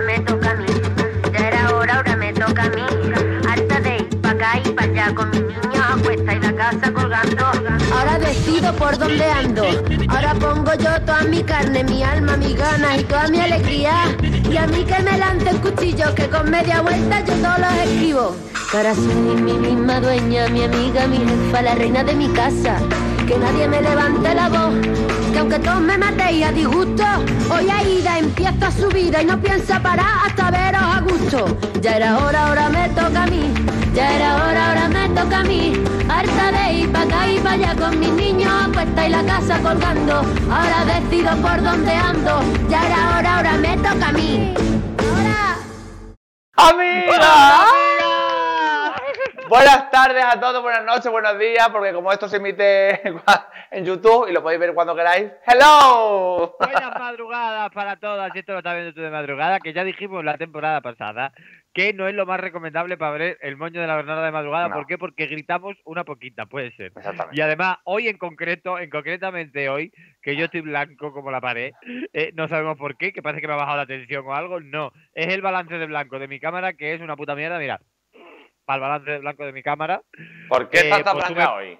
ahora me toca a mí. Ya era hora, ahora me toca a mí. Harta de ir pa' acá y pa' allá con mis niños a cuesta y la casa colgando. Ahora decido por dónde ando. Ahora pongo yo toda mi carne, mi alma, mi ganas y toda mi alegría. Y a mí que me lancen cuchillos, que con media vuelta yo todos los escribo. Ahora soy mi misma dueña, mi amiga, mi jefa, la reina de mi casa. Que nadie me levante la voz, aunque todos me matéis a disgusto, hoy Aida empieza su vida y no piensa parar hasta veros a gusto. Ya era hora, ahora me toca a mí. Ya era hora, ahora me toca a mí. Harta de ir pa' acá y pa' allá con mis niños a cuesta y la casa colgando. Ahora decido por dónde ando. Ya era hora, ahora me toca a mí. Ahora. ¡Amiga! Buenas tardes a todos, buenas noches, buenos días, porque como esto se emite en YouTube y lo podéis ver cuando queráis. ¡Hello! Buenas madrugadas para todas, esto lo estás viendo tú de madrugada, que ya dijimos la temporada pasada que no es lo más recomendable para ver el moño de la Bernarda de madrugada. No. ¿Por qué? Porque gritamos una poquita, puede ser. Exactamente. Y además, hoy en concreto, en concretamente hoy, que yo estoy blanco como la pared, eh, no sabemos por qué, que parece que me ha bajado la tensión o algo, no. Es el balance de blanco de mi cámara, que es una puta mierda, mira. Para el balance blanco de mi cámara, ¿Por qué Eh, estás tan pues tú blanca me- hoy?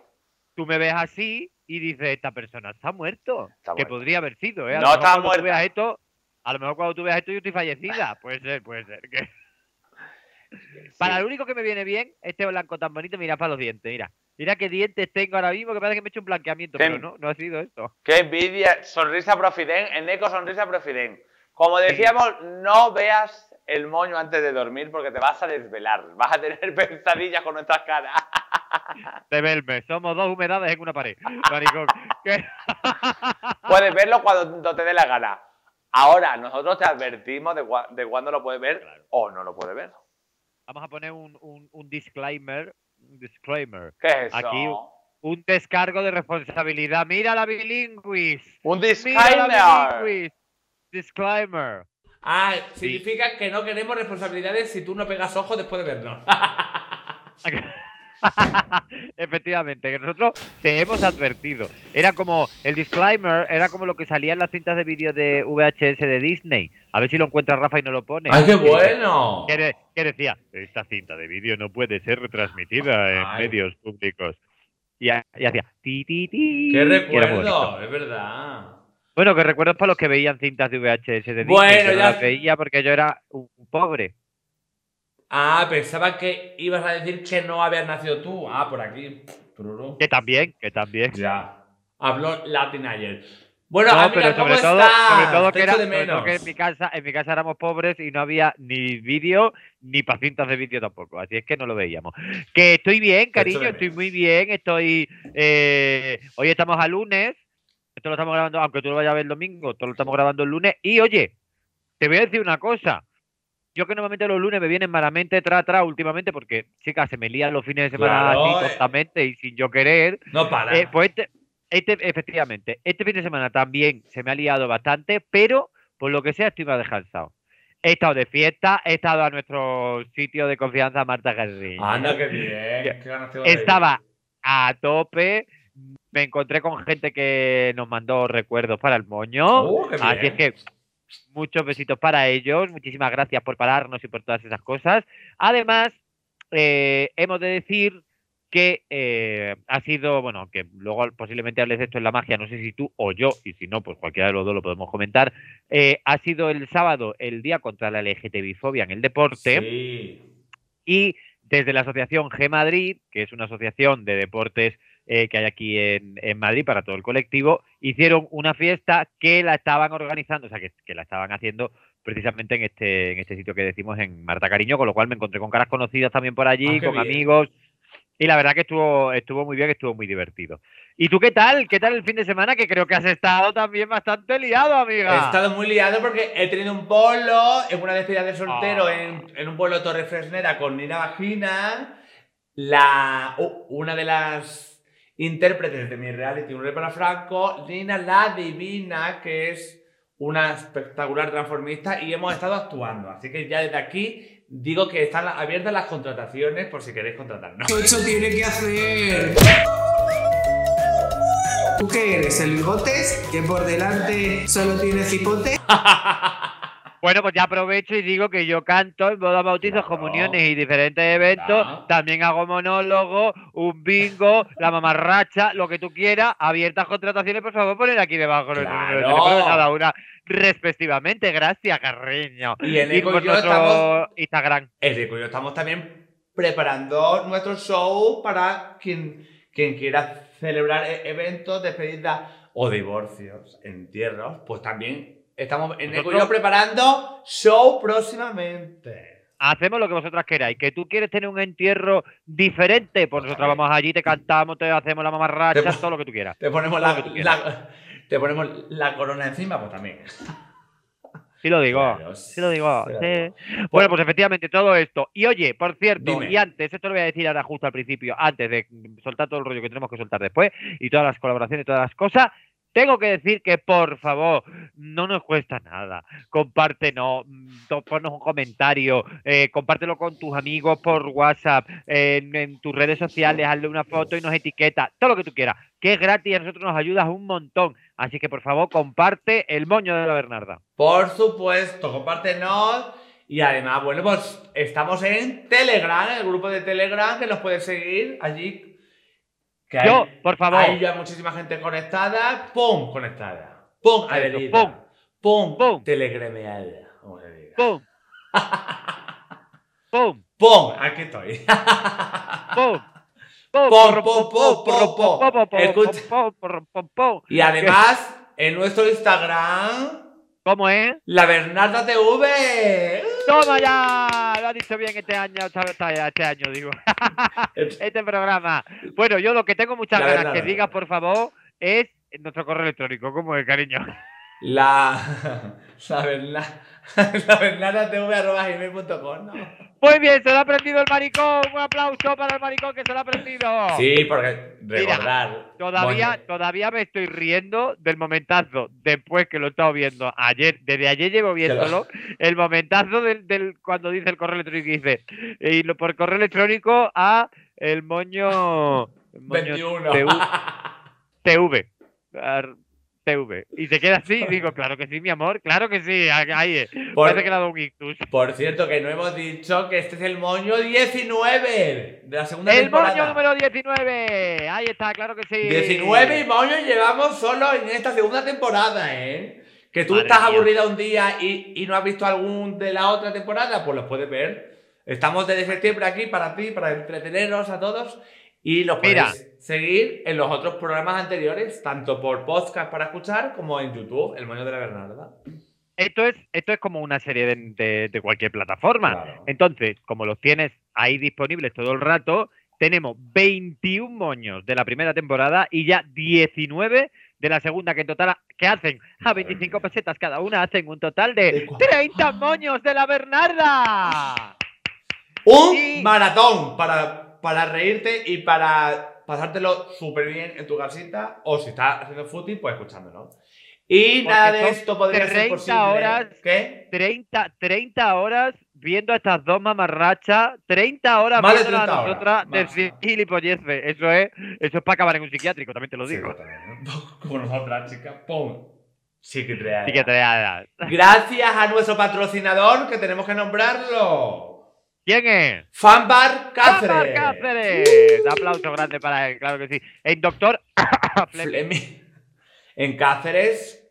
tú me ves así y dices, esta persona está muerto. Está que muerto. podría haber sido, ¿eh? A No está esto, a lo mejor cuando tú veas esto yo estoy fallecida. Puede ser, puede ser. que- Para lo único que me viene bien, este blanco tan bonito, mira para los dientes, mira. Mira qué dientes tengo ahora mismo, que parece que me he hecho un blanqueamiento, ¿Qué? pero no, no ha sido esto. ¡Qué envidia! Sonrisa Profiden, Eneco Sonrisa Profiden. Como decíamos, no veas el moño antes de dormir porque te vas a desvelar. Vas a tener pesadillas con nuestras caras. De verme, somos dos humedades en una pared. Maricón. Puedes verlo cuando te dé la gana. Ahora, nosotros te advertimos de, de cuándo lo puedes ver Claro. o no lo puedes ver. Vamos a poner un, un, un disclaimer. Un disclaimer. ¿Qué es eso? Aquí- Un descargo de responsabilidad. Mira la bilingüis. Un Mira disclaimer. la bilingüis. Disclaimer. Ah, significa que no queremos responsabilidades si tú no pegas ojo después de vernos. Efectivamente, que nosotros te hemos advertido. Era como el disclaimer, era como lo que salía en las cintas de vídeo de VHS de Disney. A ver si lo encuentra Rafa y no lo pone. ¡Ay, qué bueno! Que, de- que decía, esta cinta de vídeo no puede ser retransmitida en Ay. medios públicos. Y, ha- y hacía ti ti ti. ¡Qué recuerdo! Es verdad. Bueno, que recuerdos para los que veían cintas de VHS de Disney. Bueno, que no ya- las veía porque yo era un pobre. Ah, pensaba que ibas a decir que no habías nacido tú. Ah, por aquí. Que también, que también. Ya. Habló Latin ayer. Bueno, No, amiga, pero ¿cómo sobre todo, estás? sobre todo que, era, sobre todo que en mi casa, en mi casa éramos pobres y no había ni vídeo ni para cintas de vídeo tampoco, así es que no lo veíamos. Que estoy bien, cariño, estoy muy bien, estoy eh, hoy estamos a lunes, esto lo estamos grabando, aunque tú lo vayas a ver el domingo, esto lo estamos grabando el lunes, y oye, te voy a decir una cosa. Yo que normalmente los lunes me vienen malamente tra tra últimamente porque, chicas, se me lían los fines de semana Claro, así eh. y sin yo querer. No para. Eh, pues este, este, efectivamente, este fin de semana también se me ha liado bastante, pero por lo que sea estoy más descansado. He estado de fiesta, he estado a nuestro sitio de confianza Marta Garrido. Anda, qué bien. Qué Estaba a tope, me encontré con gente que nos mandó recuerdos para el moño. Qué Así es que muchos besitos para ellos, muchísimas gracias por pararnos y por todas esas cosas. Además, eh, hemos de decir que eh, ha sido, bueno, que luego posiblemente hables de esto en la magia, no sé si tú o yo, y si no, pues cualquiera de los dos lo podemos comentar. eh, ha sido el sábado el día contra la LGTBI-fobia en el deporte Sí. y desde la asociación G Madrid, que es una asociación de deportes eh, que hay aquí en, en Madrid para todo el colectivo, hicieron una fiesta que la estaban organizando, o sea, que, que la estaban haciendo precisamente en este, en este sitio que decimos en Marta Cariño, con lo cual me encontré con caras conocidas también por allí, Ah, con bien. amigos, y la verdad que estuvo, estuvo muy bien, estuvo muy divertido. ¿Y tú qué tal? ¿Qué tal el fin de semana? Que creo que has estado también bastante liado, amiga. He estado muy liado porque he tenido un bolo en una despedida de soltero Ah. en, en un pueblo Torre Fresnera con Nina Vagina. La, una de las intérpretes de mi reality, un rey para Franco, Nina la Divina, que es una espectacular transformista y hemos estado actuando. Así que ya desde aquí digo que están abiertas las contrataciones por si queréis contratarnos. Tocho tiene que hacer. ¿Tú qué eres? ¿El bigotes? ¿Que por delante solo tiene cipote? Bueno, pues ya aprovecho y digo que yo canto en bodas, bautizos, Claro. comuniones y diferentes eventos. Claro. También hago monólogo, un bingo, la mamarracha, lo que tú quieras. Abiertas contrataciones, por favor, poner aquí debajo los números de cada una respectivamente. Gracias, cariño. Y en Y Eco por y yo nuestro estamos Instagram. Enrico y yo estamos también preparando nuestro show para quien, quien quiera celebrar e- eventos, despedidas o divorcios, entierros, pues también estamos en Nosotros- preparando show próximamente. Hacemos lo que vosotras queráis. Que tú quieres tener un entierro diferente, pues nosotros también. vamos allí, te cantamos, te hacemos la mamarracha, Te todo lo que tú quieras. Te ponemos la, te ponemos corona encima, pues también. Sí lo digo. Claro, Sí lo digo. sí lo sí. digo. Bueno, pues efectivamente todo esto. Y oye, por cierto, Dime. y antes, esto lo voy a decir ahora justo al principio, antes de soltar todo el rollo que tenemos que soltar después, y todas las colaboraciones y todas las cosas, tengo que decir que por favor, no nos cuesta nada. Compártenos, mm, ponnos un comentario, eh, compártelo con tus amigos por WhatsApp, en, en tus redes sociales, hazle una foto y nos etiqueta, todo lo que tú quieras, que es gratis y a nosotros nos ayudas un montón. Así que por favor, comparte el moño de la Bernarda. Por supuesto, compártenos. Y además, bueno, pues estamos en Telegram, el grupo de Telegram, que nos puedes seguir allí. Que hay- Yo, por favor. Hay ya muchísima gente conectada. ¡Pum! Conectada. ¡Pum! Adherida. pum. ¡Pum! Pum. Diga. ¡Pum! ¡Pum! ¡Pum! Aquí estoy. ¡Pum! Pum, pum, pum, pum, pum. Escucha. ¡Pum! y además, en nuestro Instagram, ¿Cómo es? la Bernarda TV. ¡Toma ya! Ha dicho bien este año, este año, digo. Este programa. Bueno, yo lo que tengo muchas La ganas verdad, que la digas, por favor, es nuestro correo electrónico. ¿Cómo es, cariño? La. La Bernarda. La Bernarda TV arroba gmail.com, ¿no? Muy bien, se lo ha aprendido el maricón. Un aplauso para el maricón que se lo ha aprendido. Sí, porque recordar. Todavía, Bueno, todavía me estoy riendo del momentazo después que lo he estado viendo ayer. Desde ayer llevo viéndolo. El momentazo del, del- cuando dice el correo electrónico y dice y lo, por correo electrónico a el moño, el moño 21. TV, TV. TV. Y se queda así y digo, claro que sí, mi amor, claro que sí, ahí es. Por- que dado un ictus. Por cierto, que no hemos dicho que este es el moño 19 de la segunda El temporada. moño número 19. Ahí está, claro que sí. 19 y moños llevamos solo en esta segunda temporada, ¿eh? Que tú Madre estás mía. aburrida un día y, y no has visto algún de la otra temporada, pues los puedes ver. Estamos desde septiembre aquí para ti, para entreteneros a todos. Y los Mira. podéis seguir en los otros programas anteriores, tanto por podcast para escuchar como en YouTube, El Moño de la Bernarda. Esto es, esto es como una serie de, de- de cualquier plataforma. Claro. Entonces, como los tienes ahí disponibles todo el rato, tenemos 21 moños de la primera temporada y ya 19 de la segunda, que en total que hacen a 25 pesetas cada una, hacen un total ¿De de cua- 30 moños de la Bernarda. Un Y- maratón para, para reírte y para pasártelo súper bien en tu casita o si estás haciendo footing, pues escuchándolo. Y Porque nada de esto podría ser 30 posible. horas. ¿Qué? 30, 30 horas viendo a estas dos mamarrachas, 30 horas Más de viéndolas 30 a nosotras decir gilipolleces. Eso es, eso es para acabar en un psiquiátrico, también te lo digo. Como nosotras, chicas. ¡Pum! Psiquiatría. Gracias a nuestro patrocinador, que tenemos que nombrarlo. ¿Quién es? Fanbar Cáceres. ¡Fanbar Cáceres! Aplauso grande para él, claro que sí. El doctor Fleming. En Cáceres,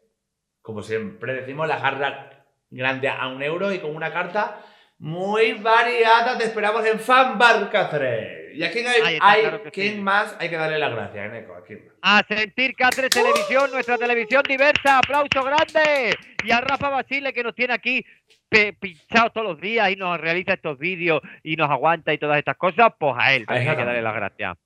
como siempre decimos, la jarra grande a un euro y con una carta muy variada. Te esperamos en Fanbar Cáceres. ¿Y a quién, hay, está, hay- claro quién sí. más hay que darle las gracias, Eneco? ¿A quién? A sentir Cáceres Televisión, nuestra televisión diversa. Aplauso grande. Y a Rafa Basile que nos tiene aquí pinchados todos los días y nos realiza estos vídeos y nos aguanta y todas estas cosas. Pues a él hay que darle las gracias.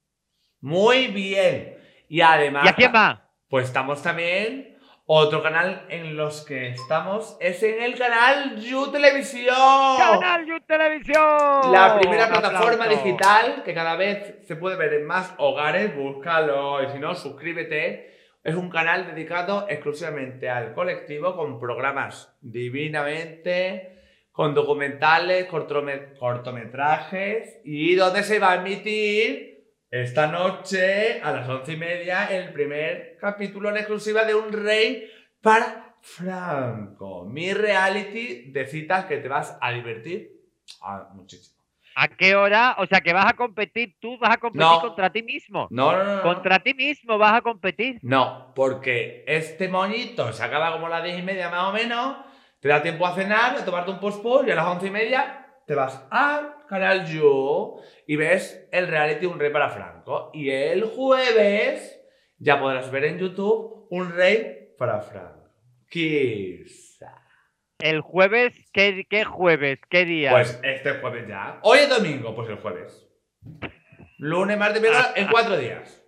Muy bien. Y además. ¿Y a quién más? Pues estamos también. Otro canal en los que estamos es en el canal You Televisión. Canal You Televisión. La primera plataforma digital que cada vez se puede ver en más hogares, búscalo y si no, suscríbete. Es un canal dedicado exclusivamente al colectivo con programas divinamente, con documentales, cortome- cortometrajes y donde se va a emitir esta noche a las once y media el primer capítulo en exclusiva de Un Rey para Franco. Mi reality de citas que te vas a divertir ah, muchísimo. ¿A qué hora? O sea, que vas a competir, tú vas a competir No. contra ti mismo. No, no, no. no. Contra ti mismo vas a competir. No, porque este moñito se acaba como a las diez y media más o menos, te da tiempo a cenar, a tomarte un post y a las once y media te vas al canal You y ves el reality Un Rey para Franco. Y el jueves ya podrás ver en YouTube Un Rey para Franco. Quizá. El jueves, ¿qué, qué jueves? ¿Qué día? Pues este jueves ya. Hoy es domingo, pues el jueves. Lunes, martes, miércoles, en cuatro días.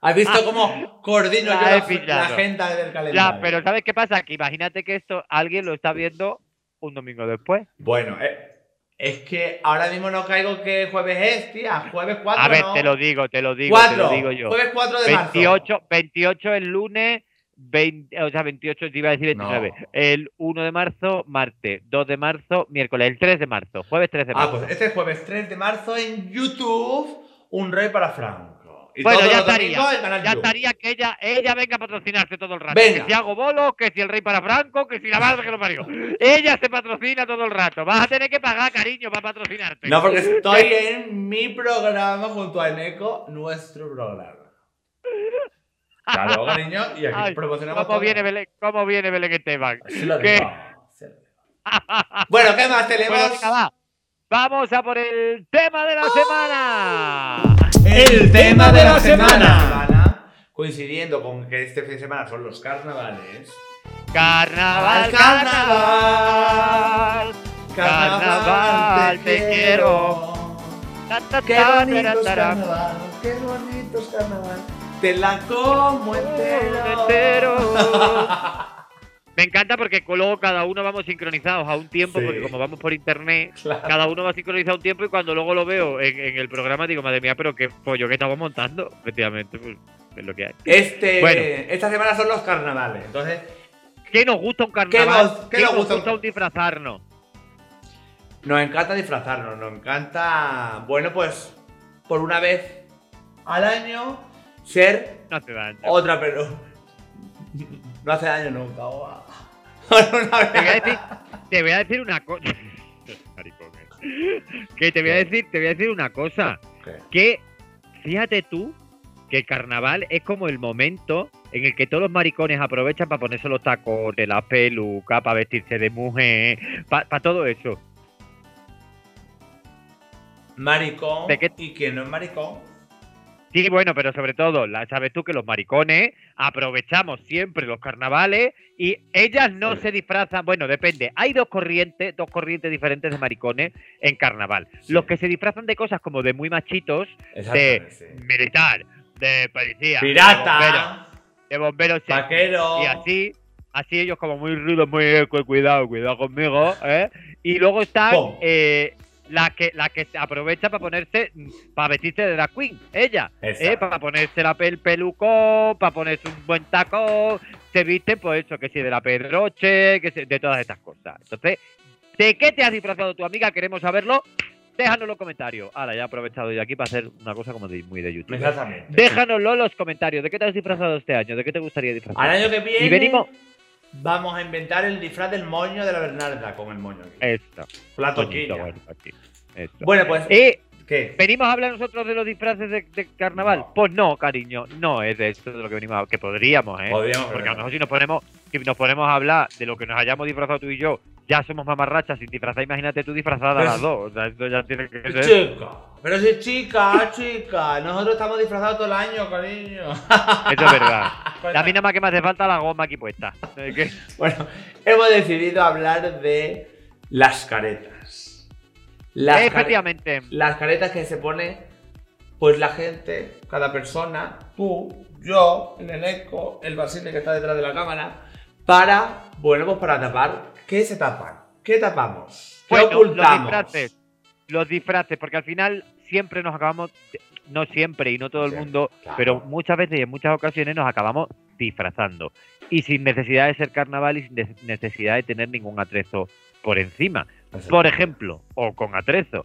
¿Has visto cómo coordino yo La agenda del calendario? ya, pero ¿sabes qué pasa? Que imagínate que esto alguien lo está viendo un domingo después. Bueno, eh, es que ahora mismo no caigo que jueves es, tía. Jueves 4, A ver, ¿no? te lo digo, te lo digo, te 4. lo digo yo. Jueves 4 de marzo. 28, 28 el lunes, 20, o sea, 28 te iba a decir 29. No. El 1 de marzo, martes. 2 de marzo, miércoles. El 3 de marzo, jueves 3 de Ah, marzo. pues este jueves 3 de marzo en YouTube, Un Rey para Franco. Y Bueno, ya estaría. Ya estaría que ella, ella venga a patrocinarse todo el rato. Venga. Que si hago bolo, que si el rey para Franco, que si la madre que lo parió. Ella se patrocina todo el rato. Vas a tener que pagar, cariño, para patrocinarte. No, porque estoy en mi programa junto a Eneco, nuestro programa. Claro, cariño, y aquí Ay, promocionamos ¿Cómo todo. viene Belén, cómo viene Belén Esteban? Sí lo ¿Qué? digo, sí lo digo. Bueno, ¿qué más tenemos? Bueno, venga, va. Vamos a por el tema de la semana. El tema de la semana. Coincidiendo con que este fin de semana son los carnavales. Carnaval, Carnaval, carnaval. Carnaval, te quiero. Ta, ta, Qué ta, bonito tara, es tara. carnaval, qué bonito es carnaval. Te la como entero. Entero. Me encanta porque luego cada uno vamos sincronizados a un tiempo, Sí. porque como vamos por internet, Claro. cada uno va sincronizado a un tiempo y cuando luego lo veo en, en el programa digo, madre mía, pero qué pollo que estamos montando. Efectivamente, pues es lo que hay. Este, Bueno. Esta semana son los carnavales. Entonces, ¿Qué nos gusta un carnaval? nos- qué nos gusta un disfrazarnos? nos encanta disfrazarnos. Nos encanta, bueno, pues, por una vez al año, ser No hace daño. otra persona. No hace daño nunca. guau. Una Te voy a decir, te voy a decir una cosa. Maricones. Que te voy a decir, te voy a decir una cosa. ¿Qué? Que fíjate tú que el carnaval es como el momento en el que todos los maricones aprovechan para ponerse los tacones, la peluca, para vestirse de mujer, para todo eso. Maricón. ¿De qué? Y quien no es maricón. Sí, bueno, pero sobre todo, la, sabes tú que los maricones aprovechamos siempre los carnavales y ellas no se disfrazan. Bueno, depende. Hay dos corrientes, dos corrientes diferentes de maricones en carnaval. Sí. Los que se disfrazan de cosas como de muy machitos, de sí. militar, de policía, de Pirata. de bomberos Vaquero. y así, así ellos como muy rudos, muy eh, cu- cuidado, cuidado conmigo, ¿eh? Y luego están eh, la que la que se aprovecha para ponerse, para vestirse de drag queen, ella, ¿eh? Para ponerse la pel pelucón, para ponerse un buen taco, se viste pues eso, que sí, de la pedroche, que sí, de todas estas cosas. Entonces, ¿de qué te has disfrazado tu amiga? Queremos saberlo. Déjanos los comentarios. Ahora ya he aprovechado yo aquí para hacer una cosa como de, muy de YouTube. Exactamente. Déjanoslo en los comentarios. ¿De qué te has disfrazado este año? ¿De qué te gustaría disfrazar? Al año que viene. Y venimos- Vamos a inventar el disfraz del moño de la Bernarda con el moño aquí. Esto. la toquilla. Esto. Bueno, pues. Eh, ¿Qué? ¿Venimos a hablar nosotros de los disfraces de, de carnaval? No. Pues no, cariño, no es de esto de lo que venimos a que podríamos, ¿eh? Podríamos, Porque a lo mejor si nos ponemos, si nos ponemos a hablar de lo que nos hayamos disfrazado tú y yo, ya somos mamarrachas sin disfrazar, imagínate tú disfrazada Pero las dos. O sea, esto ya tiene que ser. Chica. Pero si chica, chica. Nosotros estamos disfrazados todo el año, cariño. Eso es verdad. A mí nada más que me hace falta la goma aquí puesta. Bueno, hemos decidido hablar de las caretas. Las, Efectivamente. las caretas que se pone, pues la gente, cada persona, tú, yo, el Eneco, el Basile que está detrás de la cámara, para, bueno, pues para tapar. ¿Qué se tapan? ¿Qué tapamos? ¿Qué Bueno, los ocultamos? disfraces. Los disfraces, porque al final siempre nos acabamos, no siempre y no todo el Sí, mundo, claro. pero muchas veces y en muchas ocasiones nos acabamos disfrazando. Y sin necesidad de ser carnaval y sin necesidad de tener ningún atrezo por encima. Por ejemplo, o con atrezo.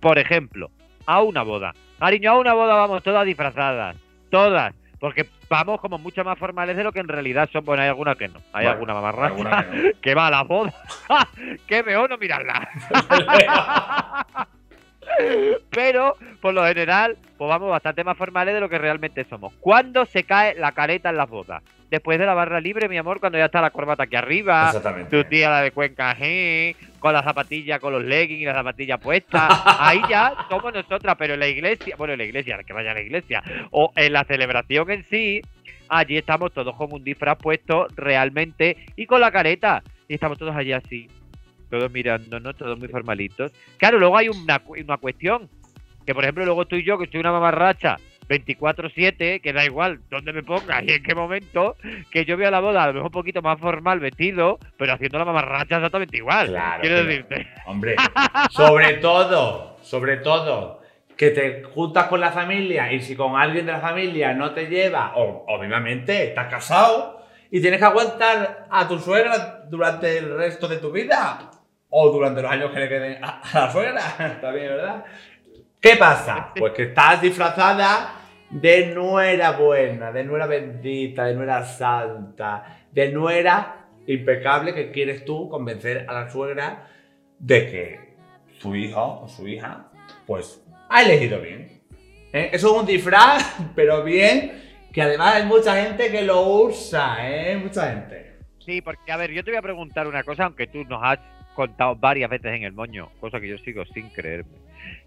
Por ejemplo, a una boda. Cariño, a una boda vamos todas disfrazadas. Todas. Porque vamos como mucho más formales de lo que en realidad son. Bueno, hay algunas que no. Hay Bueno, alguna mamarracha alguna que no. que va a la boda. que mejor no mirarla. Pero, por lo general, pues vamos bastante más formales de lo que realmente somos. ¿Cuándo se cae la careta en las bodas? Después de la barra libre, mi amor, cuando ya está la corbata aquí arriba, tu tía la de Cuenca G, con la zapatilla, con los leggings y la zapatilla puesta. Ahí ya somos nosotras, pero en la iglesia, bueno, en la iglesia, que vaya a la iglesia, o en la celebración en sí, allí estamos todos con un disfraz puesto realmente y con la careta. Y estamos todos allí así, todos mirándonos, todos muy formalitos. Claro, luego hay una, una cuestión, que por ejemplo luego tú y yo, que soy una mamarracha, 24-7, que da igual dónde me pongas y en qué momento, que yo veo la boda a lo mejor un poquito más formal vestido, pero haciendo la mamarracha exactamente igual. Claro, Quiero pero- decirte. Hombre, sobre todo, sobre todo, que te juntas con la familia y si con alguien de la familia no te lleva, o obviamente estás casado y tienes que aguantar a tu suegra durante el resto de tu vida o durante los años que le queden a, a la suegra, está bien, ¿verdad? ¿Qué pasa? Pues que estás disfrazada de nuera buena, de nuera bendita, de nuera santa, de nuera impecable que quieres tú convencer a la suegra de que su hijo o su hija, pues, ha elegido bien. ¿Eh? Eso es un disfraz, pero bien, que además hay mucha gente que lo usa, ¿eh? Mucha gente. Sí, porque a ver, yo te voy a preguntar una cosa, aunque tú nos has contado varias veces en el moño, cosa que yo sigo sin creerme,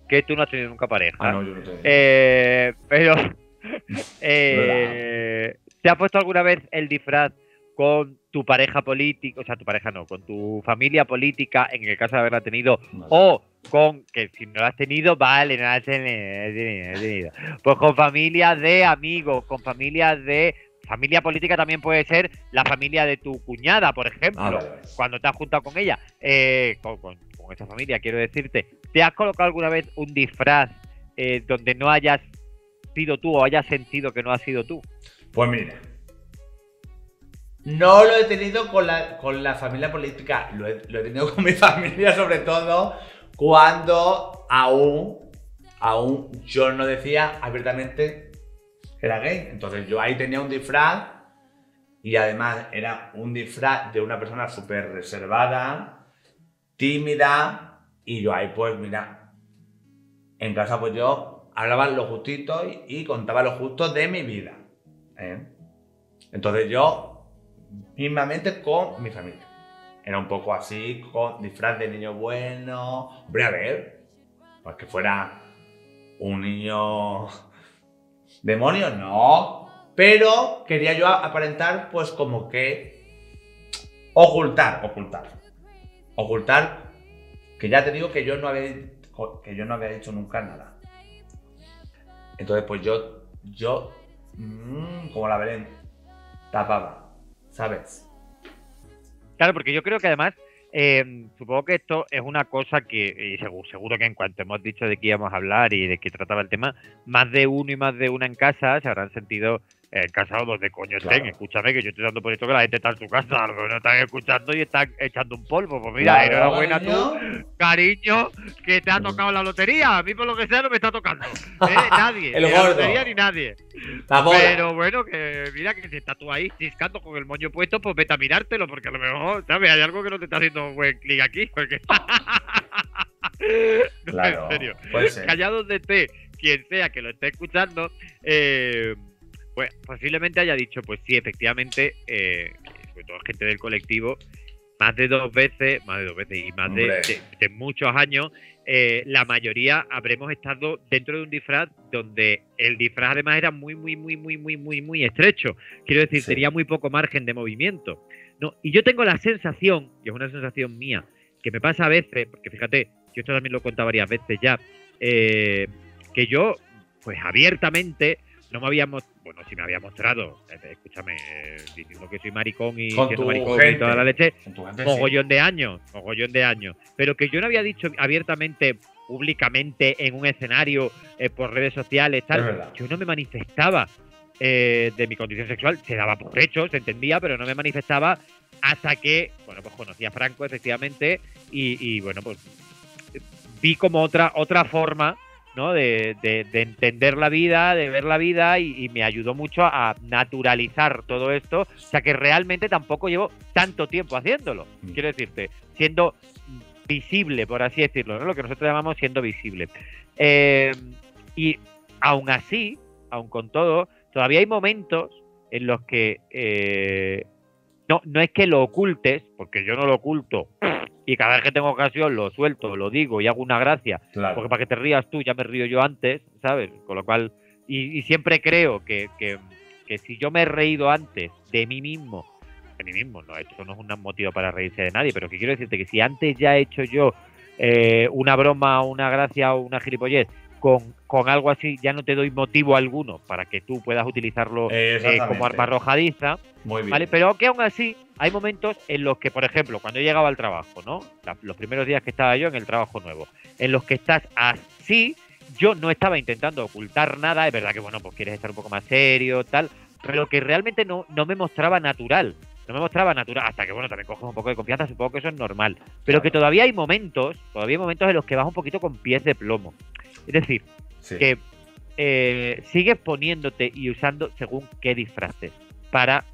que tú no has tenido nunca pareja. Ah, no, yo no te... Eh, pero, eh, ¿te has puesto alguna vez el disfraz con tu pareja política, o sea, tu pareja no, con tu familia política, en el caso de haberla tenido, o con, que si no la has tenido, vale, no la has tenido, has pues con familias de amigos, con familias de... Familia política también puede ser la familia de tu cuñada, por ejemplo Ah, cuando te has juntado con ella, eh, con, con- con esa familia, quiero decirte, ¿te has colocado alguna vez un disfraz eh, donde no hayas sido tú o hayas sentido que no has sido tú? Pues mira. No lo he tenido con la, con la familia política, lo he, lo he tenido con mi familia sobre todo cuando aún, aún yo no decía abiertamente que era gay. Entonces yo ahí tenía un disfraz y además era un disfraz de una persona súper reservada, tímida y yo ahí pues mira, en casa pues yo hablaba lo justito y, contaba lo justo de mi vida. ¿eh? Entonces yo, mismamente con mi familia. Era un poco así, con disfraz de niño bueno. Hombre, a ver, pues que fuera un niño demonio, no. Pero quería yo aparentar pues como que ocultar, ocultar. Ocultar que ya te digo que yo no había que yo no había dicho nunca nada. Entonces, pues yo, yo, mm, como la Belén, tapaba, ¿sabes? Claro, porque yo creo que además, eh, supongo que esto es una cosa que, y seguro, seguro que en cuanto hemos dicho de qué íbamos a hablar y de qué trataba el tema, más de uno y más de una en casa se habrán sentido eh, casados donde coño estén. Claro. Escúchame, que yo estoy dando por esto que la gente está en su casa, algo no están escuchando y están echando un polvo. Pues mira, Claro, enhorabuena tú, cariño. cariño, que te ha tocado la lotería. A mí, por lo que sea, no me está tocando. ¿eh? Nadie. El ni la lotería ni nadie. Pero bueno, que mira que si estás tú ahí ciscando con el moño puesto, pues vete a mirártelo, porque a lo mejor, ¿sabes? Hay algo que no te está haciendo un buen clic aquí. Porque... No, Claro, en serio. Allá donde esté, quien sea que lo esté escuchando, eh, pues posiblemente haya dicho, pues sí, efectivamente, eh, sobre todo gente del colectivo, más de dos veces, más de dos veces y más de, Hombre. de- de muchos años, eh, la mayoría habremos estado dentro de un disfraz donde el disfraz además era muy, muy, muy, muy, muy, muy, muy estrecho. Quiero decir, Sí. tenía muy poco margen de movimiento. No, y yo tengo la sensación, y es una sensación mía, que me pasa a veces, porque fíjate, yo esto también lo he contado varias veces ya, eh, que yo, pues abiertamente, no me había bueno, sí me había mostrado, eh, escúchame, eh, diciendo que soy maricón y siendo maricón y toda la leche, gente, sí. mogollón de años, mogollón de años. Pero que yo no había dicho abiertamente, públicamente, en un escenario, eh, por redes sociales, Es tal. Yo no me manifestaba eh, de mi condición sexual, se daba por hecho, se entendía, pero no me manifestaba hasta que, bueno, pues conocí a Franco, efectivamente, y, y, bueno, pues vi como otra, otra forma ¿no? De, de- de entender la vida, de ver la vida y, y me ayudó mucho a naturalizar todo esto. O sea que realmente tampoco llevo tanto tiempo haciéndolo. Mm. Quiero decirte, siendo visible, por así decirlo, ¿no? Lo que nosotros llamamos siendo visible. Eh, y aún así, aún con todo, todavía hay momentos en los que eh, no, no es que lo ocultes, porque yo no lo oculto, y cada vez que tengo ocasión lo suelto, lo digo y hago una gracia, Claro. porque para que te rías tú ya me río yo antes, ¿sabes? Con lo cual, y, y siempre creo que, que- que si yo me he reído antes de mí mismo, de mí mismo, no, esto no es un motivo para reírse de nadie, pero que quiero decirte que si antes ya he hecho yo eh, una broma, una gracia o una gilipollez con, con algo así, ya no te doy motivo alguno para que tú puedas utilizarlo eh, como arma arrojadiza. Muy bien. ¿Vale? Pero que aún así hay momentos en los que, por ejemplo, cuando he llegado al trabajo, ¿no? Los primeros días que estaba yo en el trabajo nuevo, en los que estás así, yo no estaba intentando ocultar nada, es verdad que, bueno, pues quieres estar un poco más serio, tal, pero que realmente no, no me mostraba natural. No me mostraba natural, hasta que, bueno, también coges un poco de confianza, supongo que eso es normal. Pero que todavía hay momentos, todavía hay momentos en los que vas un poquito con pies de plomo. Es decir, Sí. que eh, sigues poniéndote y usando según qué disfraces para,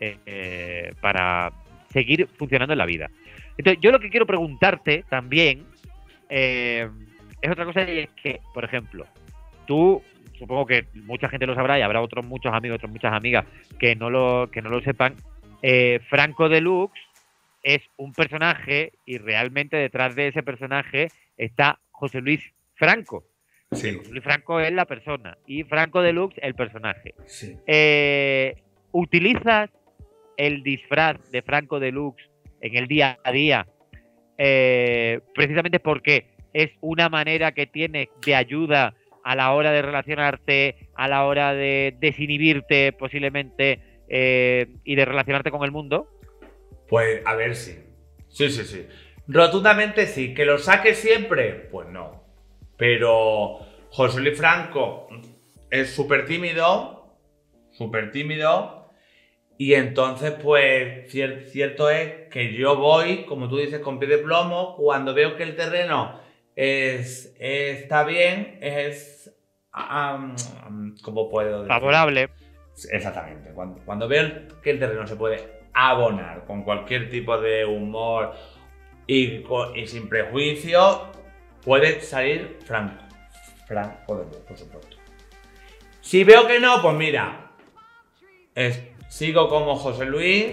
eh, eh, para seguir funcionando en la vida. Entonces, yo lo que quiero preguntarte también es otra cosa y es que, por ejemplo, tú, supongo que mucha gente lo sabrá y habrá otros muchos amigos, otras muchas amigas que no lo, que no lo sepan, eh, Franco Deluxe es un personaje y realmente detrás de ese personaje está José Luis Franco. Sí. Luis Franco es la persona y Franco Deluxe el personaje. Sí. Eh, ¿Utilizas el disfraz de Franco Deluxe en el día a día eh, precisamente porque es una manera que tienes de ayuda a la hora de relacionarte, a la hora de desinhibirte posiblemente eh, y de relacionarte con el mundo? Pues a ver si. Sí, sí, sí. Rotundamente sí. ¿Que lo saque siempre? Pues no. Pero José Luis Franco es súper tímido. Súper tímido. Y entonces, pues, cier- cierto es que yo voy, como tú dices, con pie de plomo. Cuando veo que el terreno es, está bien, es. am, ¿Cómo puedo decir? Favorable. Exactamente. Cuando, cuando veo que el terreno se puede abonar con cualquier tipo de humor y, y sin prejuicio, puede salir franco. Franco de por supuesto. Si veo que no, pues mira, sigo como José Luis,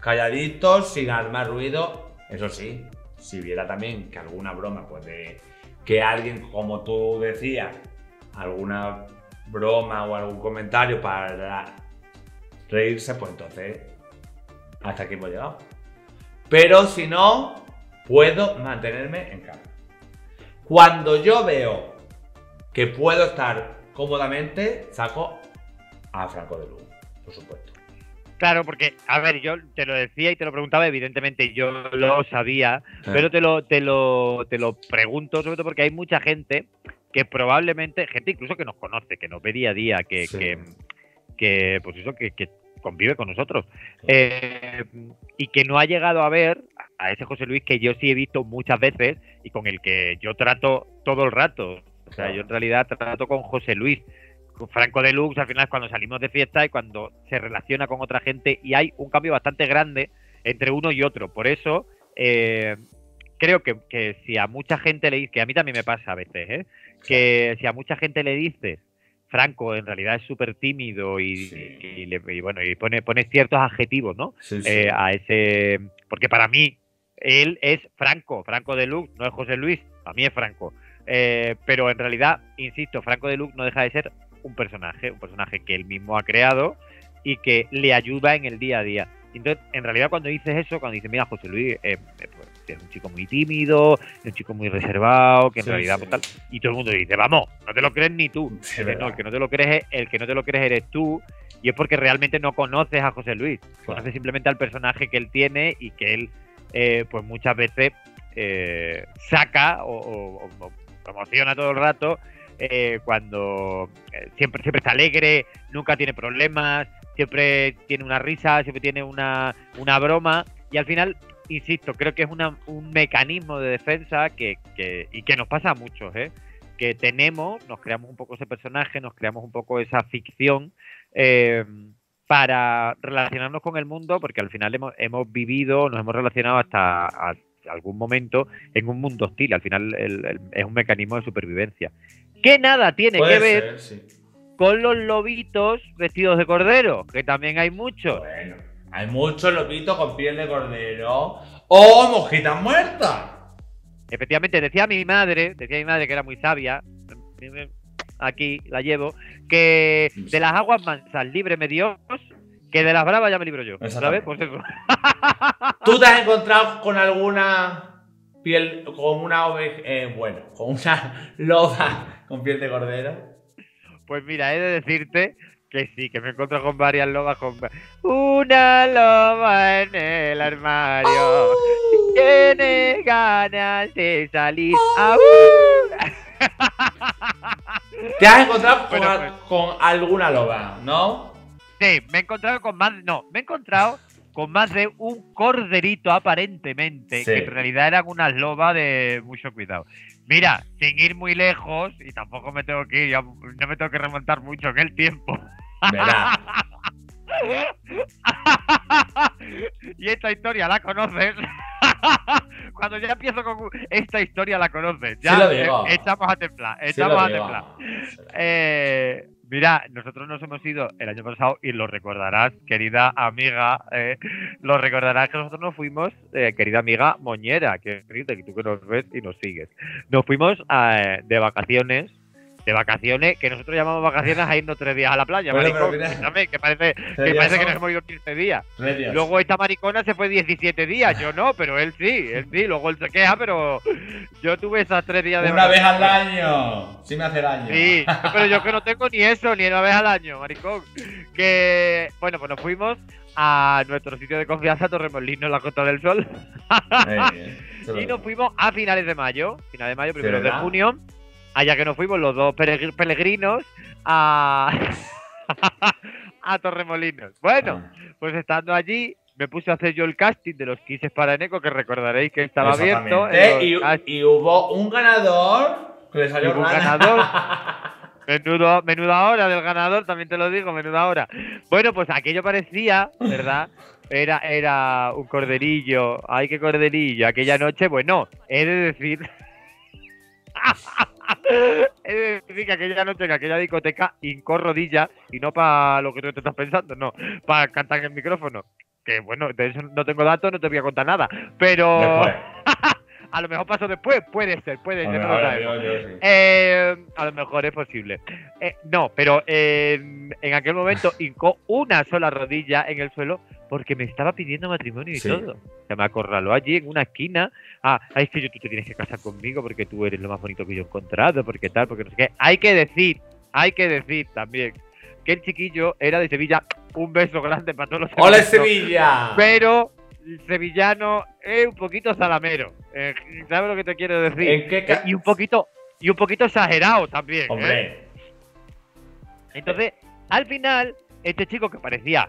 calladito, sin armar ruido. Eso sí, si viera también que alguna broma, pues de que alguien, como tú decías, alguna broma o algún comentario para reírse, pues entonces hasta aquí hemos llegado. Pero si no, puedo mantenerme en calma. Cuando yo veo que puedo estar cómodamente, saco a Franco de Luz, por supuesto. Claro, porque, a ver, yo te lo decía y te lo preguntaba, evidentemente yo lo sabía, pero te lo, te lo, te lo pregunto sobre todo porque hay mucha gente que probablemente, gente incluso que nos conoce, que nos ve día a día, que, Sí. que, que, pues eso, que, que convive con nosotros. Eh, y que no ha llegado a ver a ese José Luis que yo sí he visto muchas veces y con el que yo trato todo el rato. O sea, yo en realidad trato con José Luis. Con Franco Deluxe al final es cuando salimos de fiesta y cuando se relaciona con otra gente y hay un cambio bastante grande entre uno y otro. Por eso eh, creo que, que si a mucha gente le dices, que a mí también me pasa a veces, ¿eh? que si a mucha gente le dices, Franco en realidad es súper tímido y, Sí. y le- y bueno, y pone, pone ciertos adjetivos, ¿no? Sí, sí. Eh, a ese. Porque para mí, él es Franco, Franco de no es José Luis, a mí es Franco. Eh, pero en realidad, insisto, Franco de Lux no deja de ser un personaje, un personaje que él mismo ha creado y que le ayuda en el día a día. Entonces, en realidad, cuando dices eso, cuando dices, mira, José Luis eh, eh, pues, es un chico muy tímido, es un chico muy reservado, que en Sí, realidad, sí. pues, tal, y todo el mundo dice, vamos, no te lo crees ni tú. Sí, verdad. no, el que no te lo crees, es- el que no te lo crees eres tú, y es porque realmente no conoces a José Luis. Conoces simplemente al personaje que él tiene y que él, eh, pues muchas veces eh, saca o, promociona todo el rato eh, cuando eh, siempre, siempre está alegre, nunca tiene problemas, siempre tiene una risa, siempre tiene una, una broma y al final, insisto, creo que es un mecanismo de defensa que, que- y que nos pasa a muchos, ¿eh? que tenemos, nos creamos un poco ese personaje, nos creamos un poco esa ficción eh, para relacionarnos con el mundo, porque al final hemos, hemos vivido, nos hemos relacionado hasta, hasta algún momento en un mundo hostil. Al final el- el- es un mecanismo de supervivencia. Que nada tiene Puede que ver sí. con los lobitos vestidos de cordero, que también hay muchos. Bueno, hay muchos lobitos con piel de cordero o mojitas muertas. Efectivamente, decía mi madre, decía mi madre que era muy sabia, aquí la llevo, que de las aguas mansas líbreme Dios, que de las bravas ya me libro yo. ¿Sabes? Pues eso. ¿Tú te has encontrado con alguna piel, con una oveja, eh, bueno, con una loba con piel de cordero? Pues mira, he de decirte que sí, que me encuentro con varias lobas. Con... Una loba en el armario. Tiene ganas de salir. ¡Au! ¿Te has encontrado Bueno, pues. con alguna loba, no? Sí, me he encontrado con más. No, me he encontrado con más de un corderito aparentemente, Sí. que en realidad eran unas lobas de mucho cuidado. Mira, sin ir muy lejos, y tampoco me tengo que ir, no me tengo que remontar mucho en el tiempo. Verá. y esta historia la conoces. Cuando ya empiezo con esta historia la conoces. Ya Sí echamos a templar. Sí Echamos lo a digo. templar. Eh, mira, nosotros nos hemos ido el año pasado y lo recordarás, querida amiga, eh, lo recordarás que nosotros nos fuimos, eh, querida amiga Moñera, que rite, que tú que nos ves y nos sigues. Nos fuimos eh, de vacaciones, de vacaciones, que nosotros llamamos vacaciones a irnos tres días a la playa, Bueno, maricón, mira. que parece, que, parece que nos hemos ido 15 días. Luego esta maricona se fue 17 días, yo no, pero él sí, él sí, luego él se queja, pero yo tuve esas tres días de Una vez al año. Sí me hace daño. Sí, pero yo que no tengo ni eso, ni una vez al año, maricón. Que, bueno, pues nos fuimos a nuestro sitio de confianza, Torremolinos, en la Costa del Sol. Y nos fuimos a finales de mayo, finales de mayo, primero de junio, allá que nos fuimos los dos peregr- peregrinos a, a Torremolinos. Bueno, Ah. pues estando allí, me puse a hacer yo el casting de los Kisses para Eneco, que recordaréis que estaba abierto. los Y, hubo un ganador que le salió un ganador. Menudo, menuda hora del ganador, también te lo digo, menuda hora. Bueno, pues aquello parecía, ¿verdad? Era, era un corderillo. Ay, qué corderillo. Aquella noche, bueno, he de decir. de decir que aquella noche en aquella discoteca hincó y no para lo que tú te estás pensando, no, para cantar en el micrófono. Que bueno, de eso no tengo datos, no te voy a contar nada. Pero. a lo mejor pasó después, puede ser, puede ser, Hombre, no lo ahora sabemos. yo- yo sí. Eh, a lo mejor es posible. Eh, no, pero eh, en aquel momento hincó una sola rodilla en el suelo porque me estaba pidiendo matrimonio y Sí. todo. Se me acorraló allí en una esquina. Ah, es que yo, tú te tienes que casar conmigo porque tú eres lo más bonito que yo he encontrado, porque tal, porque no sé qué. Hay que decir, hay que decir también que el chiquillo era de Sevilla. Un beso grande para todos los ¡Ole sevillanos. Sevilla! Pero sevillano es un poquito salamero. Eh, ¿Sabes lo que te quiero decir? ¿En qué ca- Eh, y un poquito y un poquito exagerado también. ¿eh? Hombre. Entonces, al final, este chico que parecía,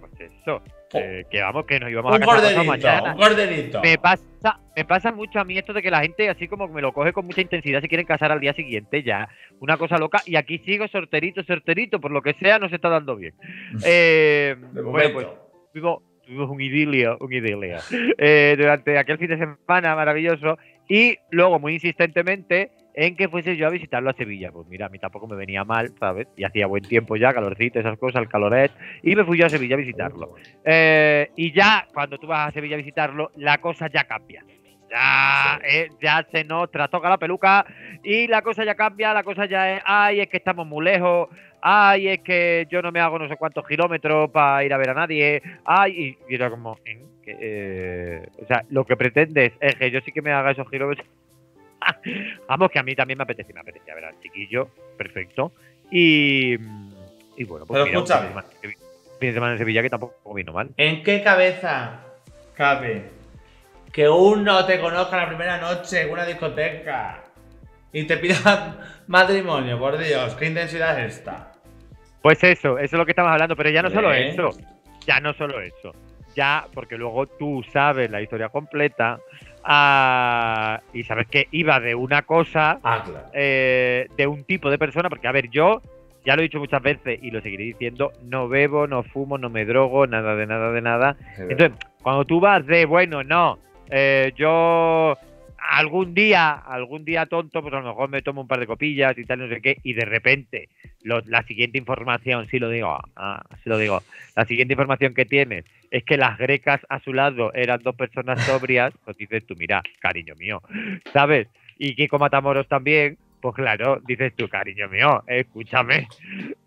pues eso, que vamos, que nos íbamos Un a casar mañana. un corderito. Me pasa, me pasa mucho a mí esto de que la gente así como me lo coge con mucha intensidad se quieren casar al día siguiente ya. Una cosa loca. Y aquí sigo sorterito, sorterito, por lo que sea, no se está dando bien. Eh, De bueno, momento. pues tuvimos, tuvimos un idilio, un idilio. eh, durante aquel fin de semana maravilloso. Y luego, muy insistentemente, en que fuese yo a visitarlo a Sevilla. Pues mira, a mí tampoco me venía mal, ¿sabes? Y hacía buen tiempo ya, calorcito, esas cosas, el caloret. Y me fui yo a Sevilla a visitarlo. Eh, y ya, cuando tú vas a Sevilla a visitarlo, la cosa ya cambia. Ya, eh, ya se nos trastoca la peluca y la cosa ya cambia, la cosa ya es, ay, es que estamos muy lejos, ay, es que yo no me hago no sé cuántos kilómetros para ir a ver a nadie, ay, y, y era como, ¿eh? Que, eh, o sea, lo que pretendes es que yo sí que me haga esos kilómetros. Vamos, que a mí también me apetece, me apetecía ver al chiquillo, perfecto. Y, y bueno, pues Pero mira, fin de semana en Sevilla que tampoco vino mal. ¿En qué cabeza cabe que uno te conozca la primera noche en una discoteca y te pida matrimonio? Por Dios, ¿qué intensidad es esta? Pues eso, eso es lo que estamos hablando, pero ya no solo eso, ya no solo eso. ya, porque luego tú sabes la historia completa ah, y sabes que iba de una cosa, Ah, claro. eh, de un tipo de persona, porque a ver, yo ya lo he dicho muchas veces y lo seguiré diciendo, no bebo, no fumo, no me drogo, nada de nada de nada. Entonces, cuando tú vas de, bueno, no, eh, yo algún día, algún día tonto, pues a lo mejor me tomo un par de copillas y tal, no sé qué, y de repente lo- la siguiente información, sí lo digo, ah, sí lo digo, la siguiente información que tienes es que las grecas a su lado eran dos personas sobrias, pues dices tú, mira, cariño mío, ¿sabes? Y Kiko Matamoros también, pues claro, dices tú, cariño mío, escúchame,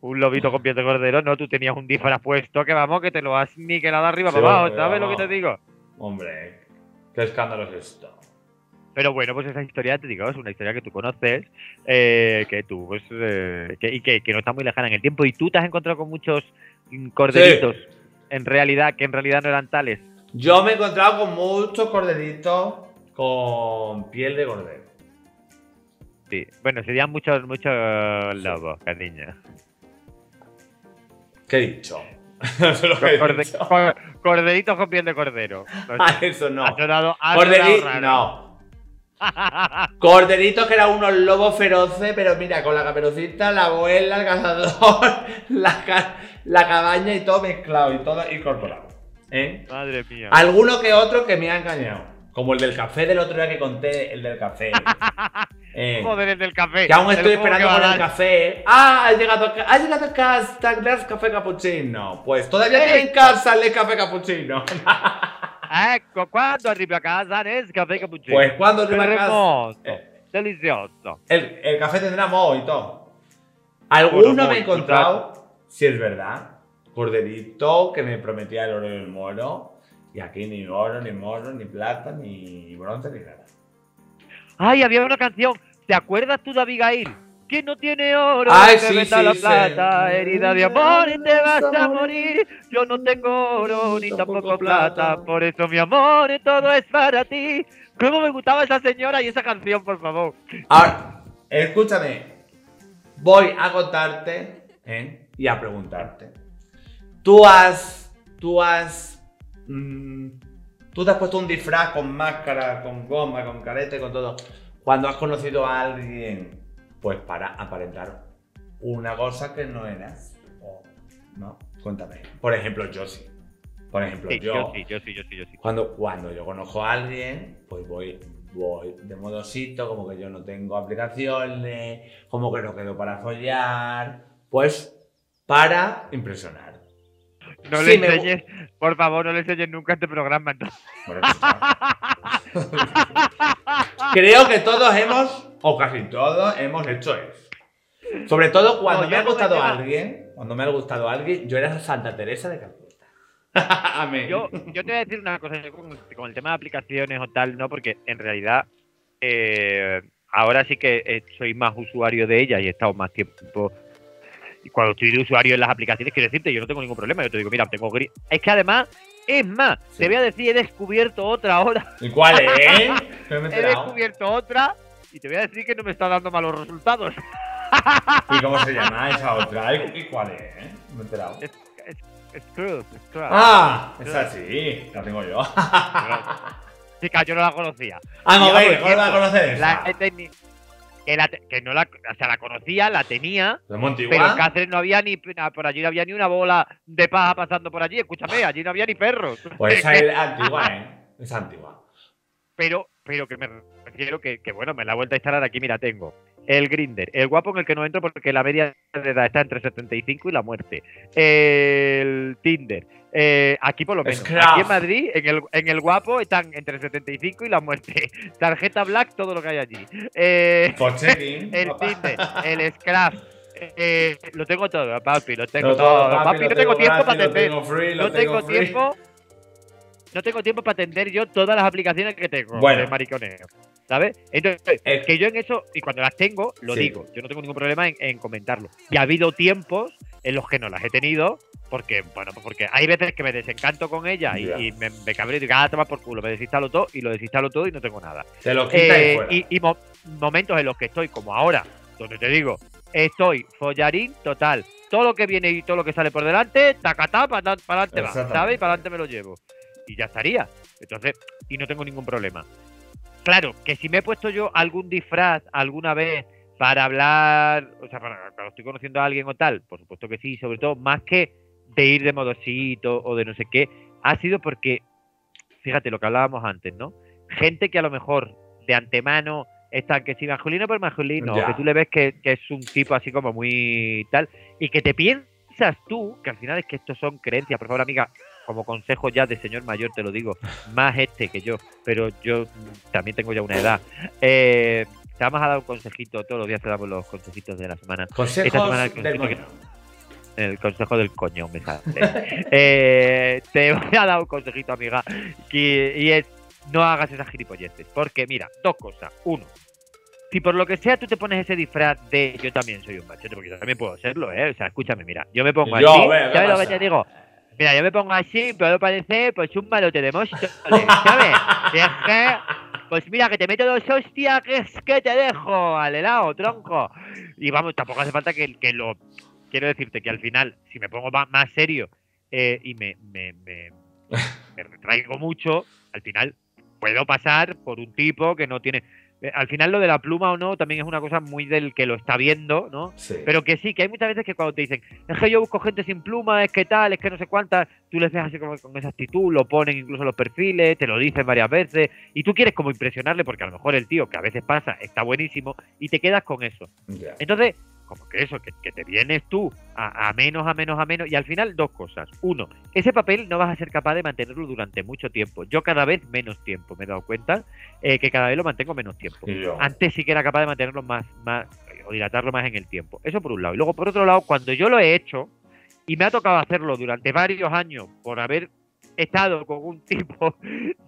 un lobito con piel de cordero, no, tú tenías un disfraz puesto que vamos, que te lo has niquelado arriba Sí, para abajo, hombre, ¿sabes lo que te digo? Hombre, qué escándalo es esto. Pero bueno, pues esa historia, te digo, es una historia que tú conoces, eh, que tú, pues, eh, que, y que, que no está muy lejana en el tiempo. Y tú te has encontrado con muchos corderitos, en realidad, que en realidad no eran tales. Yo me he encontrado con muchos corderitos con piel de cordero. Sí. Bueno, serían muchos, muchos lobos, cariño. ¿Qué he dicho? Corde- dicho. cor- corderitos con piel de cordero. No sé. Ah, eso no. Ha sonado, ha Corderi- sonado raro. no. Corderitos que eran unos lobos feroces, pero mira, con la caperucita, la abuela, el cazador, la, ca- la cabaña y todo mezclado y todo incorporado. ¿Eh? Madre mía. Alguno que otro que me ha engañado. Como el del café del otro día que conté, el del café. Eh, Joder, el del café. que aún el estoy esperando con el café. Ah, ha llegado, a ca- ha llegado a casa, Glass Café Cappuccino. Pues todavía ¡Ey! tiene en casa el Café Cappuccino. Ecco, quando arrivi a casa, Nescafé cappuccino. Pues cuando arriva a casa. Eh. Delicioso. El, el café tendrá moho y todo. Alguno Bueno, me he encontrado, si es verdad, corderito que me prometía el oro y el moro. Y aquí ni oro, ni moro, ni plata, ni bronce, ni nada. Ay, había una canción. ¿Te acuerdas tú de Abigail? Que no tiene oro, Ay, que sí, venda sí, la sí. plata, herida de amor y te vas a morir. Yo no tengo oro ni Tampoco tampoco plata. plata, por eso mi amor todo es para ti. ¿Cómo me gustaba esa señora y esa canción, por favor? Ahora, escúchame. Voy a contarte ¿eh? y a preguntarte. Tú has. Tú has. Mm, tú te has puesto un disfraz con máscara, con goma, con carete, con todo. Cuando has conocido a alguien, pues para aparentar una cosa que no eras. O, ¿No? Cuéntame. Por ejemplo, yo sí. Por ejemplo, Sí, yo. yo sí, yo sí, yo sí, yo sí. Cuando, cuando yo conozco a alguien, pues voy, voy de modosito, como que yo no tengo aplicaciones, como que no quedo para follar, pues para impresionar. No Sí, le me enseñes, por favor, no le enseñes nunca este programa. entonces. Creo que todos hemos, o casi todos, hemos hecho eso. Sobre todo cuando No, me ha me gustado alguien, cuando me ha gustado alguien, yo era Santa Teresa de Calcuta. Amén. Yo, yo te voy a decir una cosa, yo con, con el tema de aplicaciones o tal, no, porque en realidad eh, ahora sí que eh, soy más usuario de ellas y he estado más tiempo. Cuando estoy de usuario en las aplicaciones, quiero decirte, yo no tengo ningún problema. Yo te digo, mira, tengo gris. Es que además, es más, Sí. te voy a decir, he descubierto otra ahora. ¿Y cuál es? Que me he descubierto otra y te voy a decir que no me está dando malos resultados. ¿Y cómo se llama esa otra? ¿Y cuál es? Me he enterado. Es, es, es Cruz, es Cruz. Ah, esa sí, la tengo yo. Chica, yo no la conocía. Vamos a Digamos, ver, ¿cómo la conoces? La he que, la que no la, o sea, la conocía, la tenía, pero en Cáceres no había ni, por allí no había ni una bola de paja pasando por allí. Escúchame, allí no había ni perros. Pues esa es antigua, ¿eh? Es antigua. pero, pero que me refiero que, que, bueno, me la he vuelto a instalar aquí, mira, tengo el Grinder, el guapo en el que no entro porque la media de edad está entre 75 y la muerte. El Tinder. Eh, aquí por lo menos. Aquí en Madrid, en el, en el guapo, están entre 75 y la muerte. Tarjeta black, todo lo que hay allí. Eh, el. Tinder, el Scrap. eh, lo tengo todo, papi, lo tengo todo. papi, no tengo tiempo para atender. No tengo free. tiempo. No tengo tiempo para atender yo todas las aplicaciones que tengo Bueno. de mariconeo. ¿Sabes? Entonces, Es- que yo en eso, y cuando las tengo, lo Sí. digo. Yo no tengo ningún problema en, en comentarlo. Y ha habido tiempos en los que no las he tenido, porque, bueno, pues porque hay veces que me desencanto con ella y, me, me cabreo y digo, ah, toma por culo, me desinstalo todo y lo desinstalo todo y no tengo nada. Te lo quita Eh, y fuera. y y mo- momentos en los que estoy, como ahora, donde te digo, estoy follarín total. Todo lo que viene y todo lo que sale por delante, tacatá, para adelante va. ¿sabes? Y para adelante me lo llevo. y ya estaría. Entonces, y no tengo ningún problema. Claro, que si me he puesto yo algún disfraz alguna vez para hablar, o sea, para, cuando estoy conociendo a alguien o tal, por supuesto que sí, sobre todo más que de ir de modosito o de no sé qué, ha sido porque, fíjate lo que hablábamos antes, ¿no? Gente que a lo mejor de antemano está que si masculino por masculino, Ya. que tú le ves que, que es un tipo así como muy tal, y que te piensas tú, que al final es que estos son creencias, por favor, amiga, como consejo ya de señor mayor te lo digo, más este que yo, pero yo también tengo ya una edad. Eh, te vamos a dar un consejito, todos los días te damos los consejitos de la semana. Esta Consejos semana el del consejito moño. El consejo del coño, me sale. Eh, te voy a dar un consejito, amiga, que- y es no hagas esas gilipolleces. Porque, mira, dos cosas. Uno, si por lo que sea tú te pones ese disfraz de yo también soy un machete, porque yo también puedo serlo, ¿eh? O sea, escúchame, mira, yo me pongo Yo, así, ve, ¿qué ¿sabes lo que te digo? Mira, yo me pongo así, puedo parecer pues un malote de Móstoles, ¿sabes? Y es que, pues mira, que te meto dos hostias, que es que te dejo al helado, tronco. Y vamos, tampoco hace falta que, que lo... Quiero decirte que al final, si me pongo más, serio eh, y me, me, me, me retraigo mucho, al final puedo pasar por un tipo que no tiene... eh, Al final lo de la pluma o no también es una cosa muy del que lo está viendo, ¿no? Sí. Pero que sí, que hay muchas veces que cuando te dicen, es que yo busco gente sin pluma, es que tal, es que no sé cuántas, tú les ves así como con esa actitud, lo ponen incluso en los perfiles, te lo dicen varias veces, y tú quieres como impresionarle porque a lo mejor el tío, que a veces pasa, está buenísimo, y te quedas con eso. Entonces, como que eso, que, que te vienes tú a, a menos, a menos, a menos, y al final dos cosas. Uno, ese papel no vas a ser capaz de mantenerlo durante mucho tiempo. Yo cada vez menos tiempo, me he dado cuenta, eh, que cada vez lo mantengo menos tiempo. Antes sí que era capaz de mantenerlo más, más o dilatarlo más en el tiempo. Eso por un lado. Y luego, por otro lado, cuando yo lo he hecho, y me ha tocado hacerlo durante varios años por haber estado con un tipo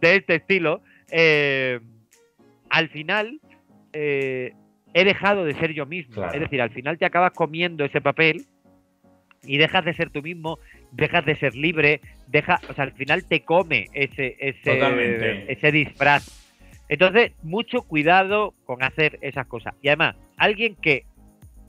de este estilo, eh, al final eh, he dejado de ser yo mismo. Claro. Es decir, al final te acabas comiendo ese papel y dejas de ser tú mismo, dejas de ser libre, deja, o sea, al final te come ese, ese, ese disfraz. Entonces, mucho cuidado con hacer esas cosas. Y además, alguien que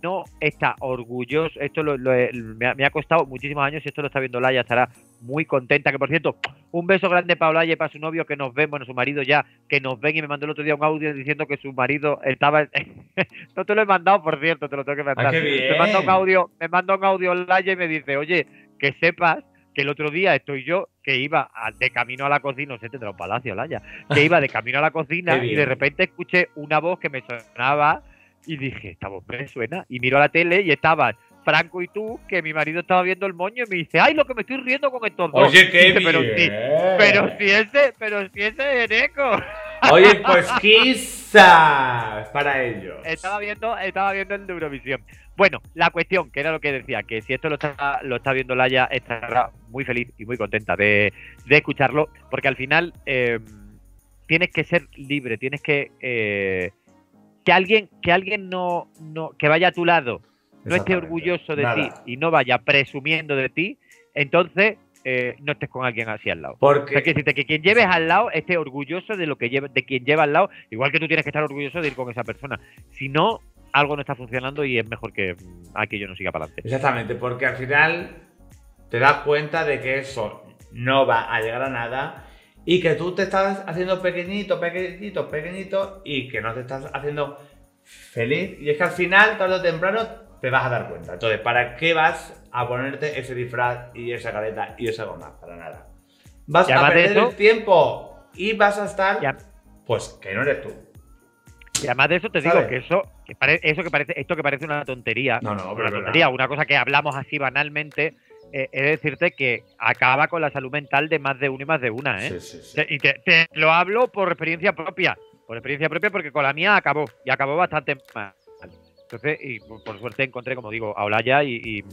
no está orgulloso, esto lo- me, ha, me ha costado muchísimos años, y esto lo está viendo Laia, estará muy contenta, que por cierto, un beso grande para Laia y para su novio que nos ven, bueno, su marido ya, que nos ven y me mandó el otro día un audio diciendo que su marido estaba... no te lo he mandado, por cierto, te lo tengo que mandar. Ah. Me manda un audio, me manda un audio Laia y me dice, oye, que sepas que el otro día estoy yo, que iba a- de camino a la cocina, no sé, tendrá un palacio, Laia, que iba de camino a la cocina y de repente escuché una voz que me sonaba y dije, esta voz me suena. Y miro a la tele y estaban Franco y tú, que mi marido estaba viendo el moño y me dice, ay, lo que me estoy riendo con estos dos. Oye, qué Dice, pero sí, pero si ese, pero si ese es Eneco. Oye, pues quizás para ellos. Estaba viendo, estaba viendo el de Eurovisión. Bueno, la cuestión, que era lo que decía, que si esto lo está, lo está viendo Laia, estará muy feliz y muy contenta de, de escucharlo, porque al final eh, tienes que ser libre, tienes que eh, que alguien, que alguien no, no, que vaya a tu lado, no esté orgulloso de ti y no vaya presumiendo de ti, entonces eh, no estés con alguien así al lado. O sea, Porque que que quien lleves al lado esté orgulloso de lo que lleva, de quien lleva al lado, igual que tú tienes que estar orgulloso de ir con esa persona. Si no, algo no está funcionando y es mejor que mm, aquello no siga para adelante. Exactamente, porque al final te das cuenta de que eso no va a llegar a nada y que tú te estás haciendo pequeñito, pequeñito, pequeñito y que no te estás haciendo feliz. Y es que al final, tarde o temprano, te vas a dar cuenta. Entonces, ¿para qué vas a ponerte ese disfraz y esa careta y esa goma? Para nada. Vas a perder el tiempo y vas a estar, Ya. pues, que no eres tú. Y además de eso te digo que eso, que pare- eso que parece, esto que parece una tontería, No, no, pero una verdad. tontería, una cosa que hablamos así banalmente, eh, es decirte que acaba con la salud mental de más de uno y más de una, ¿eh? Sí, sí, sí. Y te, te lo hablo por experiencia propia. Por experiencia propia, porque con la mía acabó. Y acabó bastante mal. Entonces, y por, por suerte encontré, como digo, a Olaya y, y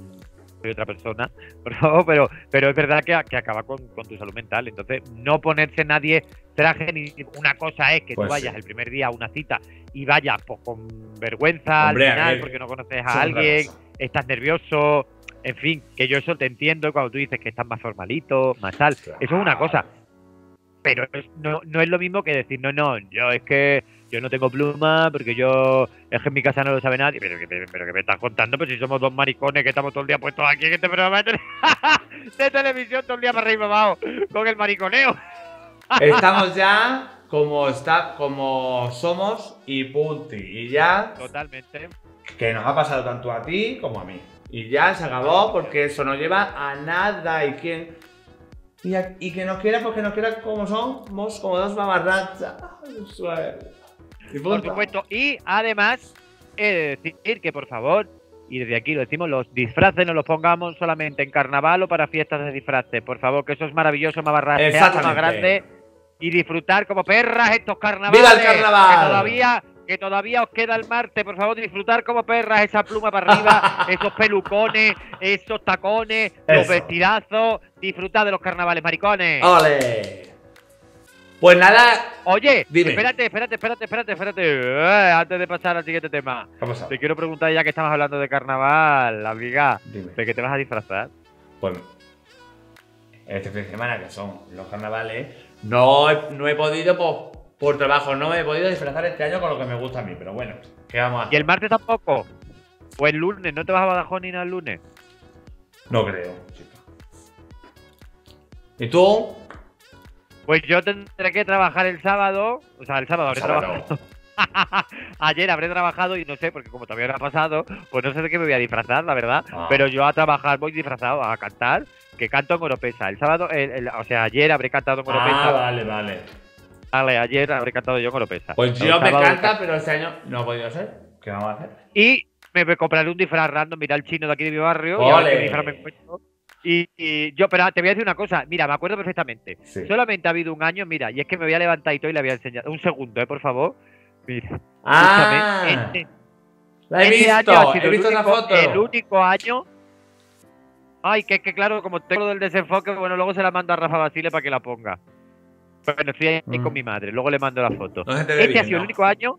soy otra persona. Pero, pero, pero es verdad que, que acaba con, con tu salud mental. Entonces, no ponerse nadie traje ni una cosa es que Pues tú vayas sí. el primer día a una cita y vayas pues, con vergüenza Hombre, al final ver, porque no conoces a alguien, estás nervioso. En fin, que yo eso te entiendo cuando tú dices que estás más formalito, más tal. Eso es una cosa. Pero no, no es lo mismo que decir, no, no, yo es que yo no tengo pluma porque yo es que en mi casa no lo sabe nadie. Pero, que- pero, pero que me estás contando, pues si somos dos maricones que estamos todo el día puestos aquí en este programa de, tele- de televisión, todo el día para arriba abajo, con el mariconeo. Estamos ya como, está, como somos y punti. Y ya Totalmente. que nos ha pasado tanto a ti como a mí. Y ya se acabó porque eso no lleva a nada. Y quien. Y, a- y que nos quiera, pues que nos quiera como somos, como dos mamarrachas. Suerte. Y Por supuesto. Y además, he de decir que por favor, y desde aquí lo decimos, los disfraces no los pongamos solamente en carnaval o para fiestas de disfraces. Por favor, que eso es maravilloso, más barra, más grande. Y disfrutar como perras estos carnavales. ¡Viva el carnaval! Que todavía, que todavía os queda el martes, por favor, disfrutar como perras, esa pluma para arriba, esos pelucones, esos tacones, los vestidazos. Disfrutad de los carnavales, maricones. ¡Ole! Pues nada. Oye, Dime. espérate, espérate, espérate, espérate, espérate. Eh, antes de pasar al siguiente tema. Te quiero preguntar ya que estamos hablando de carnaval, amiga. Dime. ¿De qué te vas a disfrazar? Pues este fin de semana, que son los carnavales, no he, no he podido, pues, por trabajo, no me he podido disfrazar este año con lo que me gusta a mí. Pero bueno, ¿qué vamos a ¿Y hacer? el martes tampoco? ¿O el lunes? ¿No te vas a Badajoz ni nada el lunes? No creo, chica. ¿Y tú? Pues yo tendré que trabajar el sábado. O sea, el sábado habré Sábado. trabajado. Ayer habré trabajado y no sé, porque como todavía no ha pasado, pues no sé de qué me voy a disfrazar, la verdad. Ah. Pero yo a trabajar voy disfrazado, a cantar, que canto en Oropesa. El sábado, el- el- o sea, ayer habré cantado en Oropesa. Ah, vale, vale. Vale, ayer habré cantado yo en Oropesa. Pues yo me encanta, pero este año no ha podido ser. ¿Qué vamos a hacer? Y me compraré un disfraz random, mira el chino de aquí de mi barrio. Y a ver ¡Ole! qué disfraz me encuentro. Y, y yo, pero te voy a decir una cosa, mira, me acuerdo perfectamente. Sí. Solamente ha habido un año, mira, y es que me voy a levantar y todo y le voy a enseñar. Un segundo, eh, por favor. Mira, Ah, este- la he este año ha sido he visto el único- foto. El único año. Ay, que es que claro, como tengo lo del desenfoque, bueno, luego se la mando a Rafa Basile para que la ponga. Bueno, estoy ahí Mm. con mi madre, luego le mando la foto. No Este ha sido el único año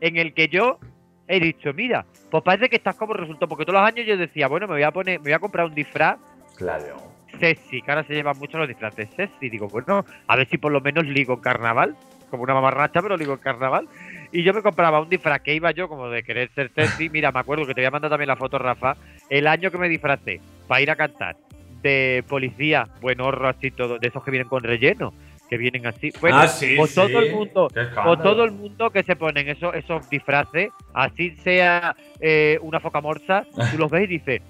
en el que yo he dicho, mira, pues parece que estás como resultó, porque todos los años yo decía, bueno, me voy a poner, me voy a comprar un disfraz Claro. sexy, que ahora se llevan mucho los disfraces sexy. Digo, bueno, a ver si por lo menos ligo en carnaval, como una mamarracha, pero ligo en carnaval. Y yo me compraba un disfraz que iba yo como de querer ser sexy. Mira, me acuerdo que te voy a mandar también la foto, Rafa. El año que me disfracé para ir a cantar de policía, buen horro así todo, de esos que vienen con relleno, que vienen así. Bueno, ah, sí, sí. todo el mundo, o todo el mundo que se ponen esos, esos disfraces, así sea eh, una foca morsa, tú los ves y dices,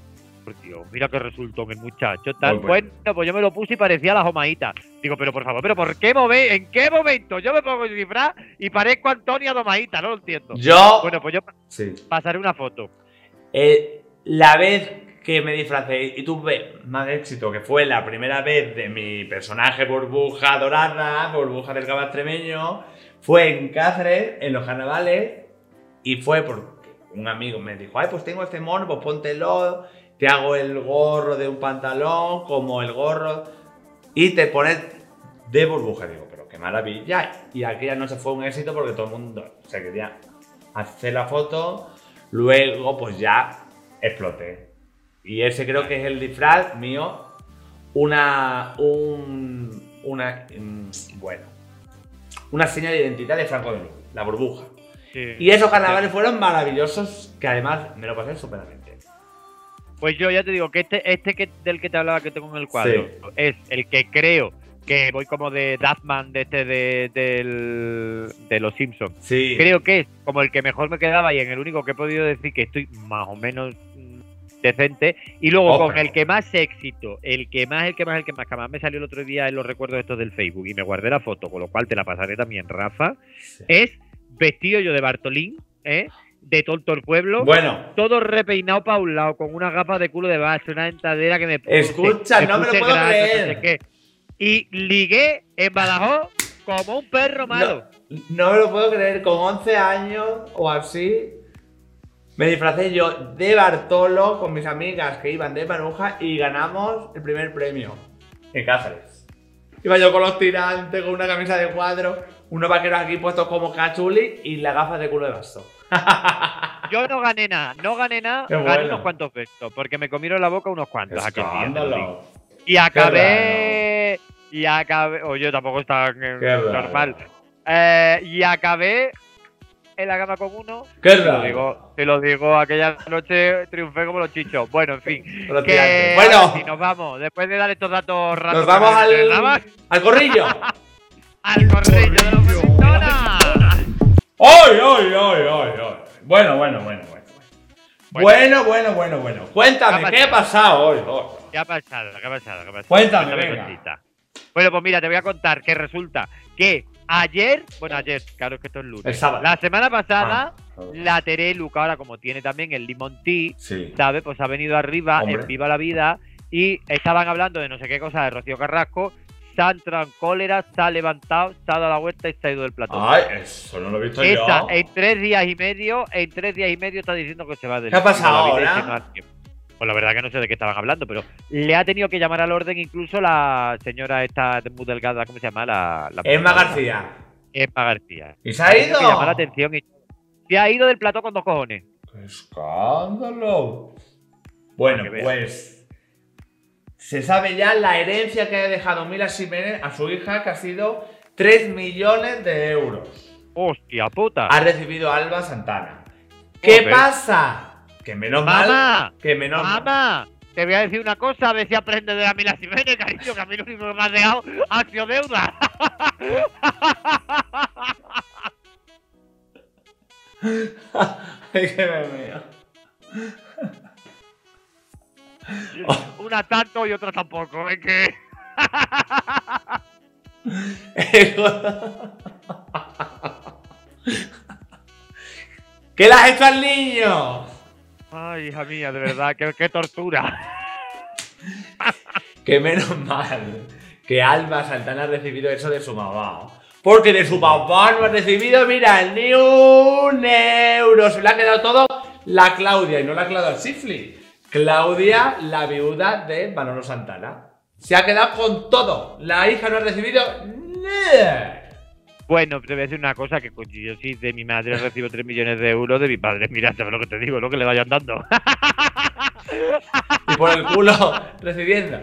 mira que resultó el muchacho. Tal. Bueno. Bueno, pues yo me lo puse y parecía la jomaíta. Digo, pero por favor, pero ¿por qué move ¿En qué momento yo me pongo el disfraz y parezco Antonia Domaíta? No lo entiendo. Yo. Bueno, pues yo sí. pasaré una foto. Eh, la vez que me disfracé y tuve más éxito, que fue la primera vez de mi personaje burbuja dorada, burbuja del cabal extremeño, fue en Cáceres, en los carnavales, y fue porque un amigo me dijo, ay, pues tengo este mono, pues póntelo, te hago el gorro de un pantalón, como el gorro, y te pones de burbuja. Digo, pero qué maravilla. Y aquella noche fue un éxito porque todo el mundo se quería hacer la foto, luego pues ya exploté. Y ese creo que es el disfraz mío, una, un, una, mm, bueno, una señal de identidad de Franco de Luz, la burbuja. Sí. Y esos carnavales fueron maravillosos, que además me lo pasé superamente. Pues yo ya te digo que este, este que, del que te hablaba que tengo en el cuadro Sí. es el que creo que voy como de Duffman de este de, del- de los Simpsons. Sí. creo que es como el que mejor me quedaba y en el único que he podido decir que estoy más o menos decente. Y luego Oh, con el que más éxito, el que más, el que más, el que más, que más me salió el otro día en los recuerdos estos del Facebook y me guardé la foto, con lo cual te la pasaré también, Rafa, es vestido yo de Bartolín, ¿eh? De tonto el pueblo. Bueno, Todo repeinado para un lado, con unas gafas de culo de base, una dentadera que me puse, Escucha, no me lo puedo grasa, creer. no sé qué. Y ligué en Badajoz como un perro malo. no me lo puedo creer, con 11 años o así, me disfracé yo de Bartolo con mis amigas que iban de Maruja y ganamos el primer premio en Cáceres. Iba yo con los tirantes, con una camisa de cuadro, unos vaqueros aquí puestos como cachuli y las gafas de culo de vaso. Yo no gané nada, no gané nada, Qué gané bueno. unos cuantos pesos, porque me comieron la boca unos cuantos. Escándalo. Y acabé. Y acabé. O yo tampoco estaba eh, normal. Eh, y acabé en la cama con uno. Qué Te lo digo, te lo digo, aquella noche triunfé como los chichos. Bueno, en fin. Los Que Bueno, sí, nos vamos. Después de dar estos datos raros. nos vamos al, al corrillo. al corrillo de los ¡Ay, ay, ay, ay, ay! Bueno, bueno, bueno, bueno. Bueno, bueno, bueno, bueno. Cuéntame, ¿Qué ¿qué ha pasado hoy? hoy? ¿Qué ha pasado? ¿Qué ha pasado? ¿Qué ha pasado? Cuéntame, venga. cosita. Bueno, pues mira, te voy a contar que resulta que ayer, bueno, ayer, claro es que esto es lunes. El sábado. La semana pasada, Ah. la Terelu, que ahora como tiene también el Limon Tea, Sí. ¿sabes? Pues ha venido arriba Hombre. en Viva la Vida y estaban hablando de no sé qué cosa de Rocío Carrasco. Se ha entrado en cólera, se ha levantado, se ha dado la vuelta y se ha ido del plató. Ay, eso no lo he visto Esa, yo. en tres días y medio, en tres días y medio está diciendo que se va del ¿Qué ha pasado ahora? Pues la verdad que no sé de qué estaban hablando, pero le ha tenido que llamar al orden incluso la señora esta muy delgada, ¿cómo se llama? La, la Emma García. Emma García. ¿Y se ha ido? llamar la atención y se ha ido del plató con dos cojones. ¡Qué escándalo! Bueno, pues. Se sabe ya la herencia que ha dejado Mila Jiménez a su hija, que ha sido 3 millones de euros. Hostia puta. Ha recibido Alba Santana. ¿Qué pasa? Que menos mal. Que menos mal. mamá, te voy a decir una cosa, a ver si aprende de la Mila Jiménez, cariño, que a mí lo único que me ha dejado ha sido deuda. Ay, que me meo. Una tanto y otra tampoco, es que... ¿Qué le has hecho al niño? Ay, hija mía, de verdad, qué, qué tortura. Que menos mal que Alba Santana ha recibido eso de su mamá. Porque de su papá no ha recibido, mira, ni un euro. Se le ha quedado todo la Claudia y no la Claudia Sifli. Claudia, la viuda de Manolo Santana. Se ha quedado con todo. La hija no ha recibido nada. Bueno, te voy a decir una cosa, que yo sí de mi madre recibo 3 millones de euros, de mi padre, mira, sabes lo que te digo, lo que le vayan dando. Y por el culo recibiendo.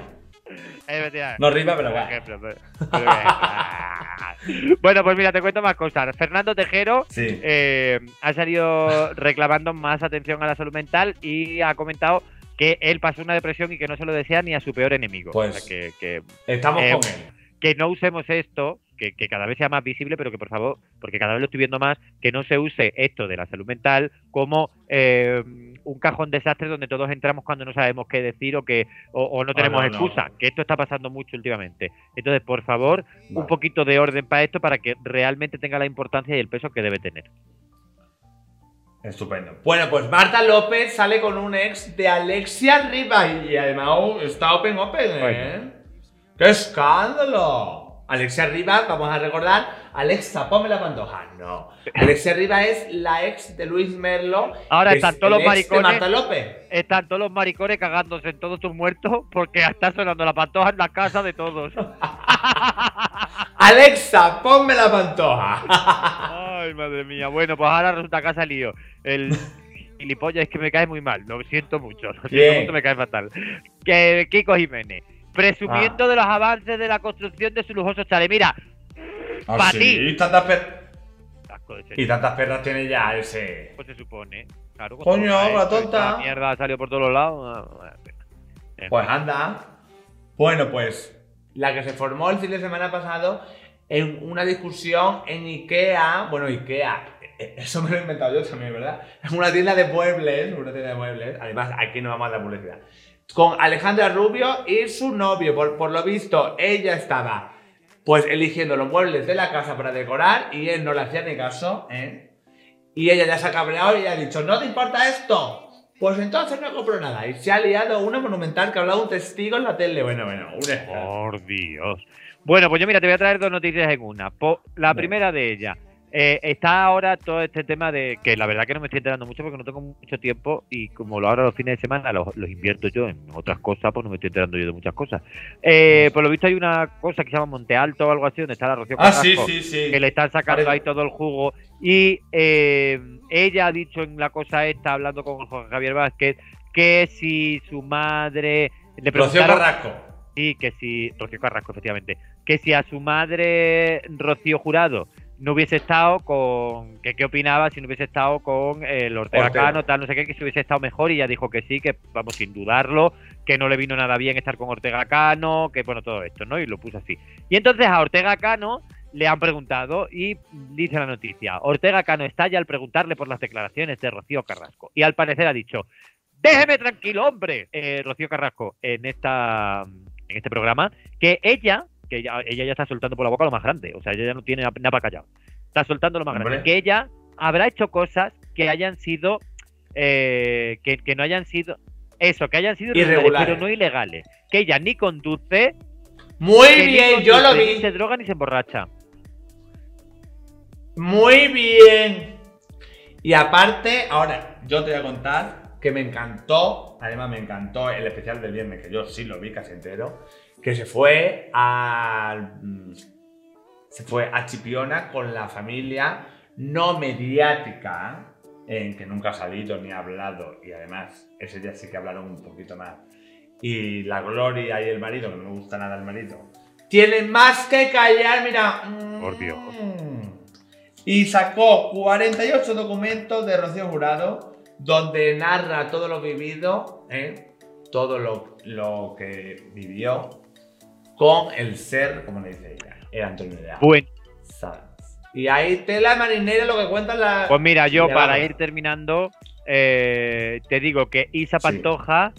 No rima, pero Por va. ejemplo, pero- pero que- bueno, pues mira, te cuento más cosas. Fernando Tejero Sí. eh, ha salido reclamando más atención a la salud mental y ha comentado que él pasó una depresión y que no se lo desea ni a su peor enemigo. Pues- O sea, que, que, Estamos Eh, con él. que no usemos esto, que, que cada vez sea más visible, pero que por favor, porque cada vez lo estoy viendo más, que no se use esto de la salud mental como eh, un cajón desastre donde todos entramos cuando no sabemos qué decir o que o, o no tenemos no. excusa, que esto está pasando mucho últimamente. Entonces, por favor, un poquito de orden para esto para que realmente tenga la importancia y el peso que debe tener. Estupendo. Bueno, pues Marta López sale con un ex de Alexia Riva y además está open open, ¿eh? ¡Qué escándalo! Alexia Riva, vamos a recordar, Alexa, ponme la pantoja. No. Alexia Riva es la ex de Luis Merlo. Ahora están es todos los maricones. Marta López. Están todos los maricones cagándose en todos tus muertos porque está sonando la pantoja en la casa de todos. Alexa, ponme la pantoja. Ay, madre mía. Bueno, pues ahora resulta que ha salido el gilipollas es que me cae muy mal. Lo siento mucho. Lo siento mucho, me cae fatal. Que Kiko Jiménez, presumiendo Ah. de los avances de la construcción de su lujoso chalet. Mira, ti. Ah, Y tantas, per- y tantas perras tiene ya ese. pues se supone. Claro, Coño, la tonta. mierda ha salido por todos los lados. ah, Pues anda. Bueno, pues la que se formó el fin de semana pasado en una discusión en Ikea. Bueno, Ikea. eh, Eso me lo he inventado yo también, ¿verdad? Es una tienda de muebles. Una tienda de muebles. Además, aquí no vamos a dar publicidad. Con Alejandra Rubio y su novio. Por, por lo visto, ella estaba pues eligiendo los muebles de la casa para decorar y él no le hacía ni caso, ¿eh? Y ella ya se ha cabreado y ha dicho, ¿no te importa esto? Pues entonces no compro nada. Y se ha liado una monumental que ha hablado un testigo en la tele. Bueno, bueno, un. Por Dios. Bueno, pues yo mira, te voy a traer dos noticias en una. Po- la primera de ellas. eh, está ahora todo este tema de que la verdad que no me estoy enterando mucho porque no tengo mucho tiempo y como lo ahora los fines de semana los, los invierto yo en otras cosas, pues no me estoy enterando yo de muchas cosas. Eh, por lo visto hay una cosa que se llama Monte Alto o algo así donde está la Rocío Ah, sí, Carrasco, sí, sí. que le están sacando Parece- ahí todo el jugo. Y eh, ella ha dicho en la cosa esta, hablando con Jorge Javier Vázquez, que si su madre le Rocío Carrasco. Sí, que si. Rocío Carrasco, efectivamente. Que si a su madre, Rocío Jurado, no hubiese estado con. que qué opinaba si no hubiese estado con el Ortega, Ortega. Cano, tal, no sé qué, que si hubiese estado mejor y ya dijo que sí, que vamos sin dudarlo, que no le vino nada bien estar con Ortega Cano, que bueno, todo esto, ¿no? Y lo puso así. Y entonces a Ortega Cano le han preguntado y dice la noticia: Ortega Cano estalla al preguntarle por las declaraciones de Rocío Carrasco. Y al parecer ha dicho: Déjeme tranquilo, hombre, eh, Rocío Carrasco, en, esta, en este programa, que ella, que ella ya está soltando por la boca lo más grande, o sea, ella ya no tiene nada para callado, está soltando lo más Hombre. grande, que ella habrá hecho cosas que hayan sido, eh, que, que no hayan sido, eso, que hayan sido Irregulares. pero no ilegales, que ella ni conduce, Muy bien, yo lo conduce, Ni vi. se droga ni se emborracha. Muy bien. Y aparte, ahora yo te voy a contar que me encantó, además me encantó el especial del viernes, que yo sí lo vi casi entero, que se fue a. mm, Se fue a Chipiona con la familia no mediática, en que nunca ha salido ni ha hablado, y además ese día sí que hablaron un poquito más. Y la Gloria y el marido, que no me gusta nada el marido, tienen más que callar, mira. Por Dios. Mm. Y sacó 48 documentos de Rocío Jurado donde narra todo lo vivido, ¿eh? todo lo, lo que vivió con el ser, como le dice ella, el Antonio de Bueno. Y ahí tela marinera lo que cuentan las... pues mira, yo para ir terminando, eh, te digo que Isa Sí. Pantoja,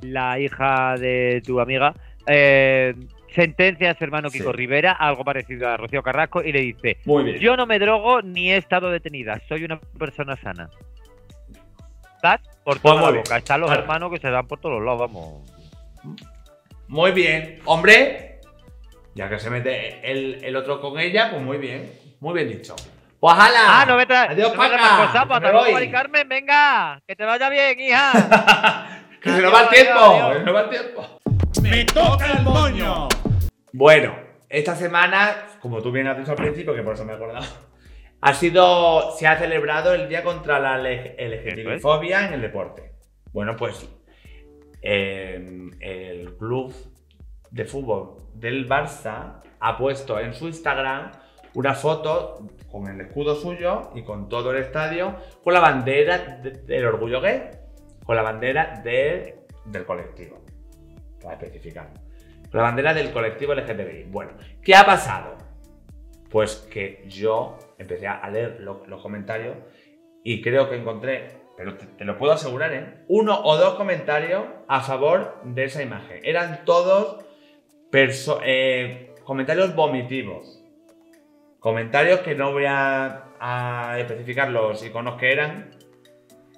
la hija de tu amiga, eh, sentencia a su hermano Kiko Sí. Rivera, algo parecido a Rocío Carrasco, y le dice: Muy bien. Yo no me drogo ni he estado detenida, soy una persona sana. ¿Estás? Por Pues toda muy la boca. Están los Vale. hermanos que se dan por todos los lados, vamos. Muy bien. Hombre, ya que se mete el, el otro con ella, pues muy bien. Muy bien dicho. Pues hala. Ah, no me traes. Adiós, no Paca. pues Me hasta luego, voy. Mari Carmen, venga, que te vaya bien, hija. que se nos va el tiempo. que se nos va el tiempo. ¡Me toca el moño! Bueno, esta semana, como tú bien has dicho al principio, que por eso me he acordado, ha sido, se ha celebrado el Día contra la LGTBI-fobia en el deporte. Bueno, pues el club de fútbol del Barça ha puesto en su Instagram una foto con el escudo suyo y con todo el estadio con la bandera de- del orgullo gay, con la bandera de- del colectivo, para especificar. La bandera del colectivo LGTBI. Bueno, ¿qué ha pasado? Pues que yo empecé a leer lo- los comentarios y creo que encontré, pero te, te lo puedo asegurar, ¿eh? Uno o dos comentarios a favor de esa imagen. Eran todos eh, comentarios vomitivos. Comentarios que no voy a, a especificar los iconos que eran.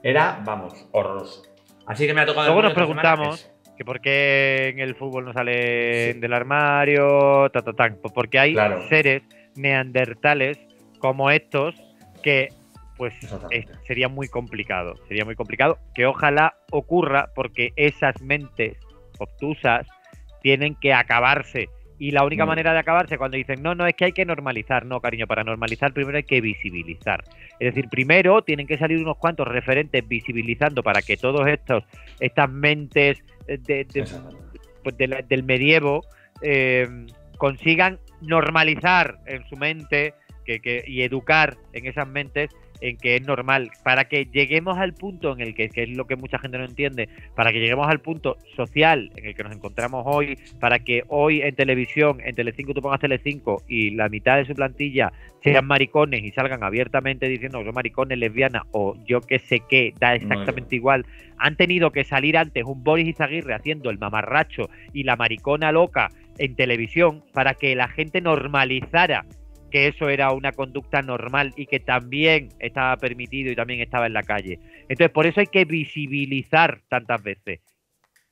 Era, vamos, horroroso. Así que me ha tocado... Luego nos preguntamos que por qué en el fútbol no salen Sí. del armario, ta, ta, ta. Pues porque hay Claro. seres neandertales como estos que pues es- sería muy complicado, sería muy complicado que ojalá ocurra porque esas mentes obtusas tienen que acabarse. Y la única Muy manera de acabarse cuando dicen no, no, es que hay que normalizar, no, cariño, para normalizar primero hay que visibilizar. Es decir, primero tienen que salir unos cuantos referentes visibilizando para que todos estos, estas mentes eh, de- pues, de la- del medievo eh, consigan normalizar en su mente que, que- y educar en esas mentes en que es normal, para que lleguemos al punto en el que, que es lo que mucha gente no entiende, para que lleguemos al punto social en el que nos encontramos hoy, para que hoy en televisión, en Telecinco tú pongas Telecinco y la mitad de su plantilla sean maricones y salgan abiertamente diciendo que son maricones, lesbianas o yo que sé qué, da exactamente igual, han tenido que salir antes un Boris Izaguirre haciendo el mamarracho y la maricona loca en televisión para que la gente normalizara que eso era una conducta normal y que también estaba permitido y también estaba en la calle. Entonces, por eso hay que visibilizar tantas veces.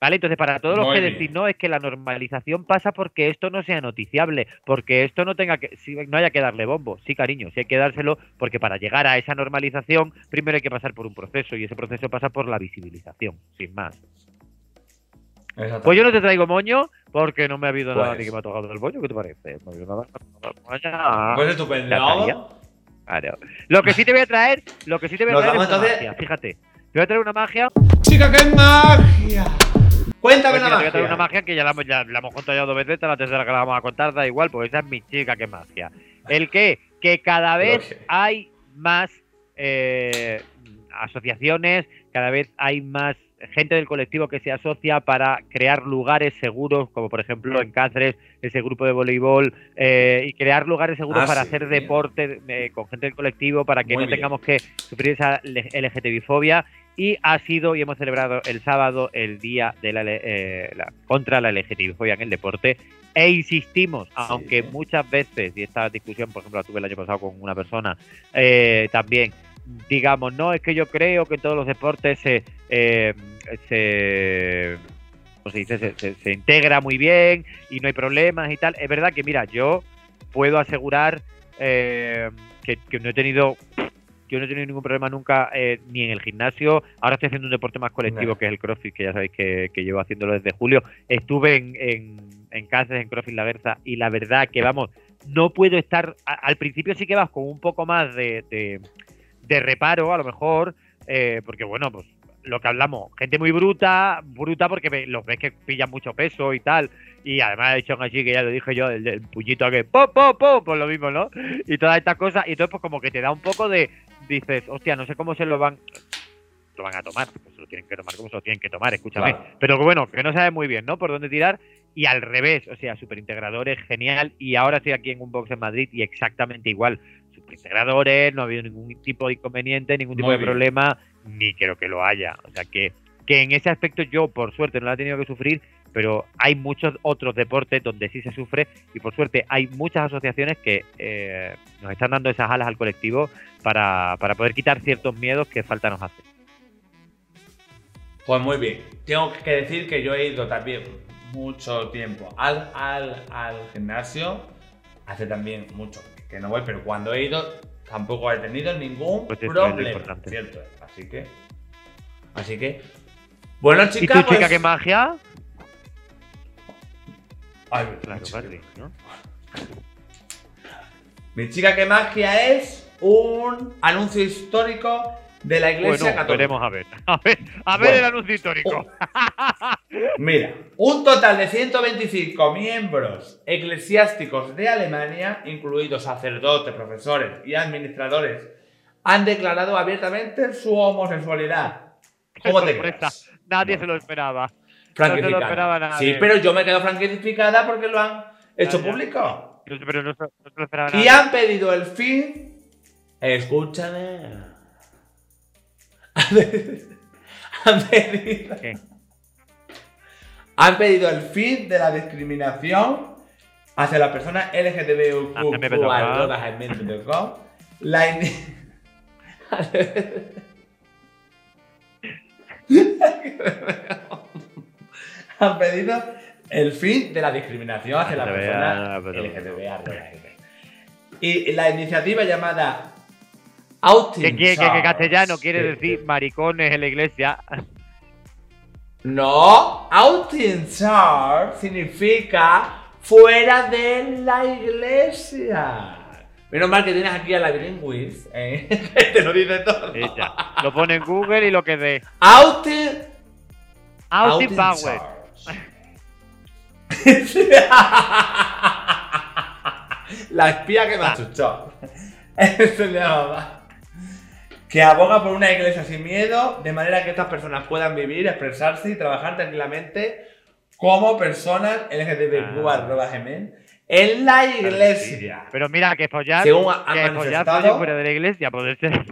¿Vale? Entonces, para todos los que bien. decís, no, es que la normalización pasa porque esto no sea noticiable, porque esto no tenga que, si- no haya que darle bombo. Sí, cariño, sí hay que dárselo, porque para llegar a esa normalización, primero hay que pasar por un proceso, y ese proceso pasa por la visibilización, sin más. Pues yo no te traigo moño, porque no me ha habido nada Pues- ni que me ha tocado el bollo, ¿qué te parece? No nada. Pues estupendo. Claro. Lo que sí te voy a traer, lo que sí te voy a traer es una entonces- magia, fíjate. Te voy a traer una magia, ¡Chica, qué magia! Cuéntame pues la mira, te voy a traer magia. una magia que ya la, hemos- ya la hemos contado ya dos veces, la tercera que la vamos a contar, da igual, pues esa es mi chica, qué magia. El que que cada vez hay más eh, asociaciones, cada vez hay más gente del colectivo que se asocia para crear lugares seguros, como por ejemplo en Cáceres, ese grupo de voleibol, eh, y crear lugares seguros Ah, para sí. hacer deporte eh, con gente del colectivo, para que Muy no bien. tengamos que sufrir esa LGTBI-fobia. Y ha sido, y hemos celebrado el sábado, el día de la, eh, la- contra la LGTBI-fobia en el deporte. E insistimos, aunque muchas veces, y esta discusión, por ejemplo, la tuve el año pasado con una persona, eh, también, digamos, no, es que yo creo que en todos los deportes se, eh, se, ¿cómo se, dice? Se, se- se integra muy bien y no hay problemas y tal. Es verdad que, mira, yo puedo asegurar eh, que, que no he tenido... Yo no he tenido ningún problema nunca eh, ni en el gimnasio. Ahora estoy haciendo un deporte más colectivo No. que es el CrossFit, que ya sabéis que, que llevo haciéndolo desde julio. Estuve en, en, en Cáceres, en CrossFit La Berza, y la verdad que, vamos, no puedo estar. a- al principio sí que vas con un poco más de, de, de reparo, a lo mejor, eh, porque, bueno, pues lo que hablamos, gente muy bruta, bruta porque los ves que pillan mucho peso y tal. Y además he hecho así que ya lo dije yo, el, el puñito que po, po, po, pues lo mismo, ¿no? Y todas estas cosas. Y entonces, pues como que te da un poco de. Dices, hostia, no sé cómo se lo van. Lo van a tomar, pues se lo tienen que tomar como se lo tienen que tomar, escúchame. Claro. Pero bueno, que no sabe muy bien, ¿no? Por dónde tirar. Y al revés, o sea, superintegradores, genial. Y ahora estoy aquí en un box en Madrid y exactamente igual. Superintegradores, no ha habido ningún tipo de inconveniente, ningún tipo Muy de bien. problema, ni creo que lo haya. O sea, que, que en ese aspecto yo, por suerte, no lo he tenido que sufrir, pero hay muchos otros deportes donde sí se sufre y por suerte hay muchas asociaciones que eh, nos están dando esas alas al colectivo para, para poder quitar ciertos miedos que falta nos hace. Pues muy bien. Tengo que decir que yo he ido también mucho tiempo al, al, al gimnasio. Hace también mucho que no voy, pero cuando he ido tampoco he tenido ningún Pues problema. Cierto. Así que. Así que. Bueno, ¿Y chicas. tu chica pues- qué magia? Ay, Claro, mi chica. Patri, ¿no? Mi chica que magia es un anuncio histórico de la iglesia Bueno, católica. veremos a ver. A ver, a ver Bueno. el anuncio histórico. Mira, un total de 125 miembros eclesiásticos de Alemania, incluidos sacerdotes, profesores y administradores, han declarado abiertamente su homosexualidad. ¿Cómo te quedas? Nadie No. se lo esperaba. Franquificada. No se lo esperaba nadie. Sí, pero yo me quedo franquificada porque lo han hecho público. Pero no, se- no se lo esperaba Y nadie. han pedido el fin. Escúchame. Han pedido. ¿Qué? Han pedido el fin de la discriminación hacia las personas Ah. LGTBIQ. La in- Han pedido el fin de la discriminación hacia las personas LGTBIQ. Y la iniciativa llamada Outing Que, que, que, que Church, castellano quiere decir maricones en la iglesia. No, outing significa fuera de la iglesia. Menos mal que tienes aquí a la bilingüis, ¿eh? te lo dice todo. Lo pone en Google y lo que ve. Outing, Outing Power. la espía que me achuchó. Eso se llamaba. Que aboga por una iglesia sin miedo, de manera que estas personas puedan vivir, expresarse y trabajar tranquilamente como personas LGTBQ en la iglesia. Pero mira, que follar, Según ha- que follar manifestado- follen fuera de la iglesia, puede ser.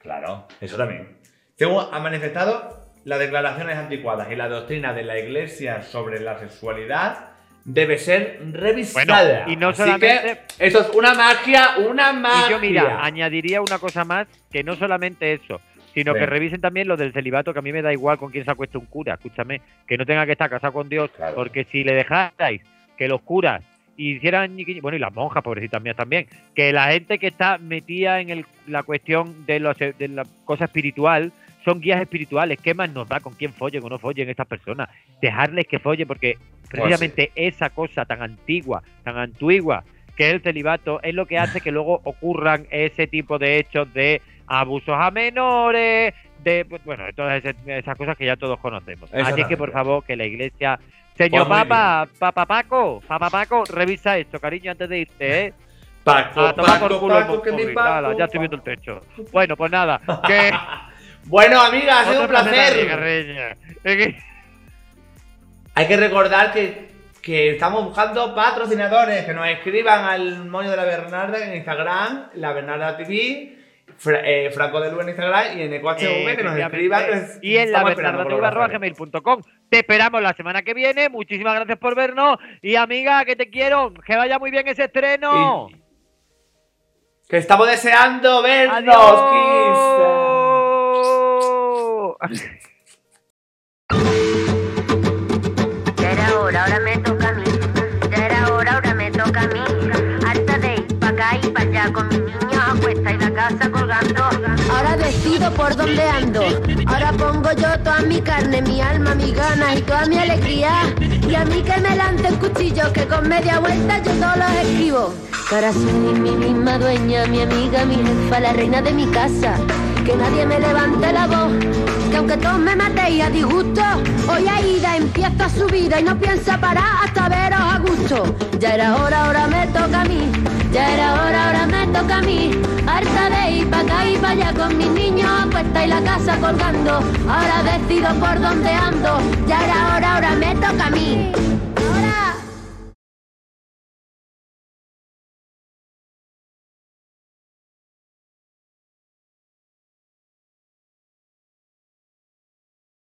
Claro, eso también. Según ha manifestado, las declaraciones anticuadas y la doctrina de la iglesia sobre la sexualidad debe ser revisada. Bueno, y no Así solamente- que eso es una magia, una magia. Y yo, mira, añadiría una cosa más, que no solamente eso, sino que revisen también lo del celibato, que a mí me da igual con quién se acueste un cura, escúchame, que no tenga que estar casado con Dios, Claro. porque si le dejarais que los curas hicieran, bueno, y las monjas, pobrecitas mías también, que la gente que está metida en el- la cuestión de, los, de la cosa espiritual, son guías espirituales, ¿qué más nos da con quién follen o no follen estas personas? Dejarles que follen, porque precisamente esa cosa tan antigua, tan antigua, que es el celibato, es lo que hace que luego ocurran ese tipo de hechos de abusos a menores, de pues, bueno, de todas esas cosas que ya todos conocemos. Así que por favor, que la iglesia, señor Pues Papa, Papa Paco, Papa Paco, revisa esto, cariño, antes de irte, ¿eh? Paco, A tomar Paco, por culo Paco, que ala, ya estoy viendo el techo. Bueno, pues nada, que... Bueno, amiga, ha sido un placer, Hay que recordar que, que estamos buscando patrocinadores que nos escriban al moño de la Bernarda en Instagram, la Bernarda TV, Fra- eh, Franco de Luz en Instagram y en EcoHV Eh, que nos escriban. que les- y en la gmail.com. Te esperamos la semana que viene. Muchísimas gracias por vernos. Y amiga, que te quiero. Que vaya muy bien ese estreno. Y- Que estamos deseando vernos, Adiós. Ahora me toca a mí. Ya ahora me toca a mí. Con mis y la casa. Ahora decido por dónde ando. Ahora pongo yo toda mi carne, mi alma, mi ganas y toda mi alegría. Y a mí que me lancen cuchillos, que con media vuelta yo todos los escribo. Ahora soy mi misma dueña, mi amiga, mi jefa, la reina de mi casa. Que nadie me levante la voz. Que aunque todos me matéis a disgusto, hoy Aida empieza su vida y no piensa parar hasta veros a gusto. Ya era hora, ahora me toca a mí. Ya era hora, ahora me toca a mí. Harta de ir pa' acá y pa' allá con mis niños a cuesta y la casa colgando. Ahora decido por dónde ando. Ya era hora, ahora me toca a mí.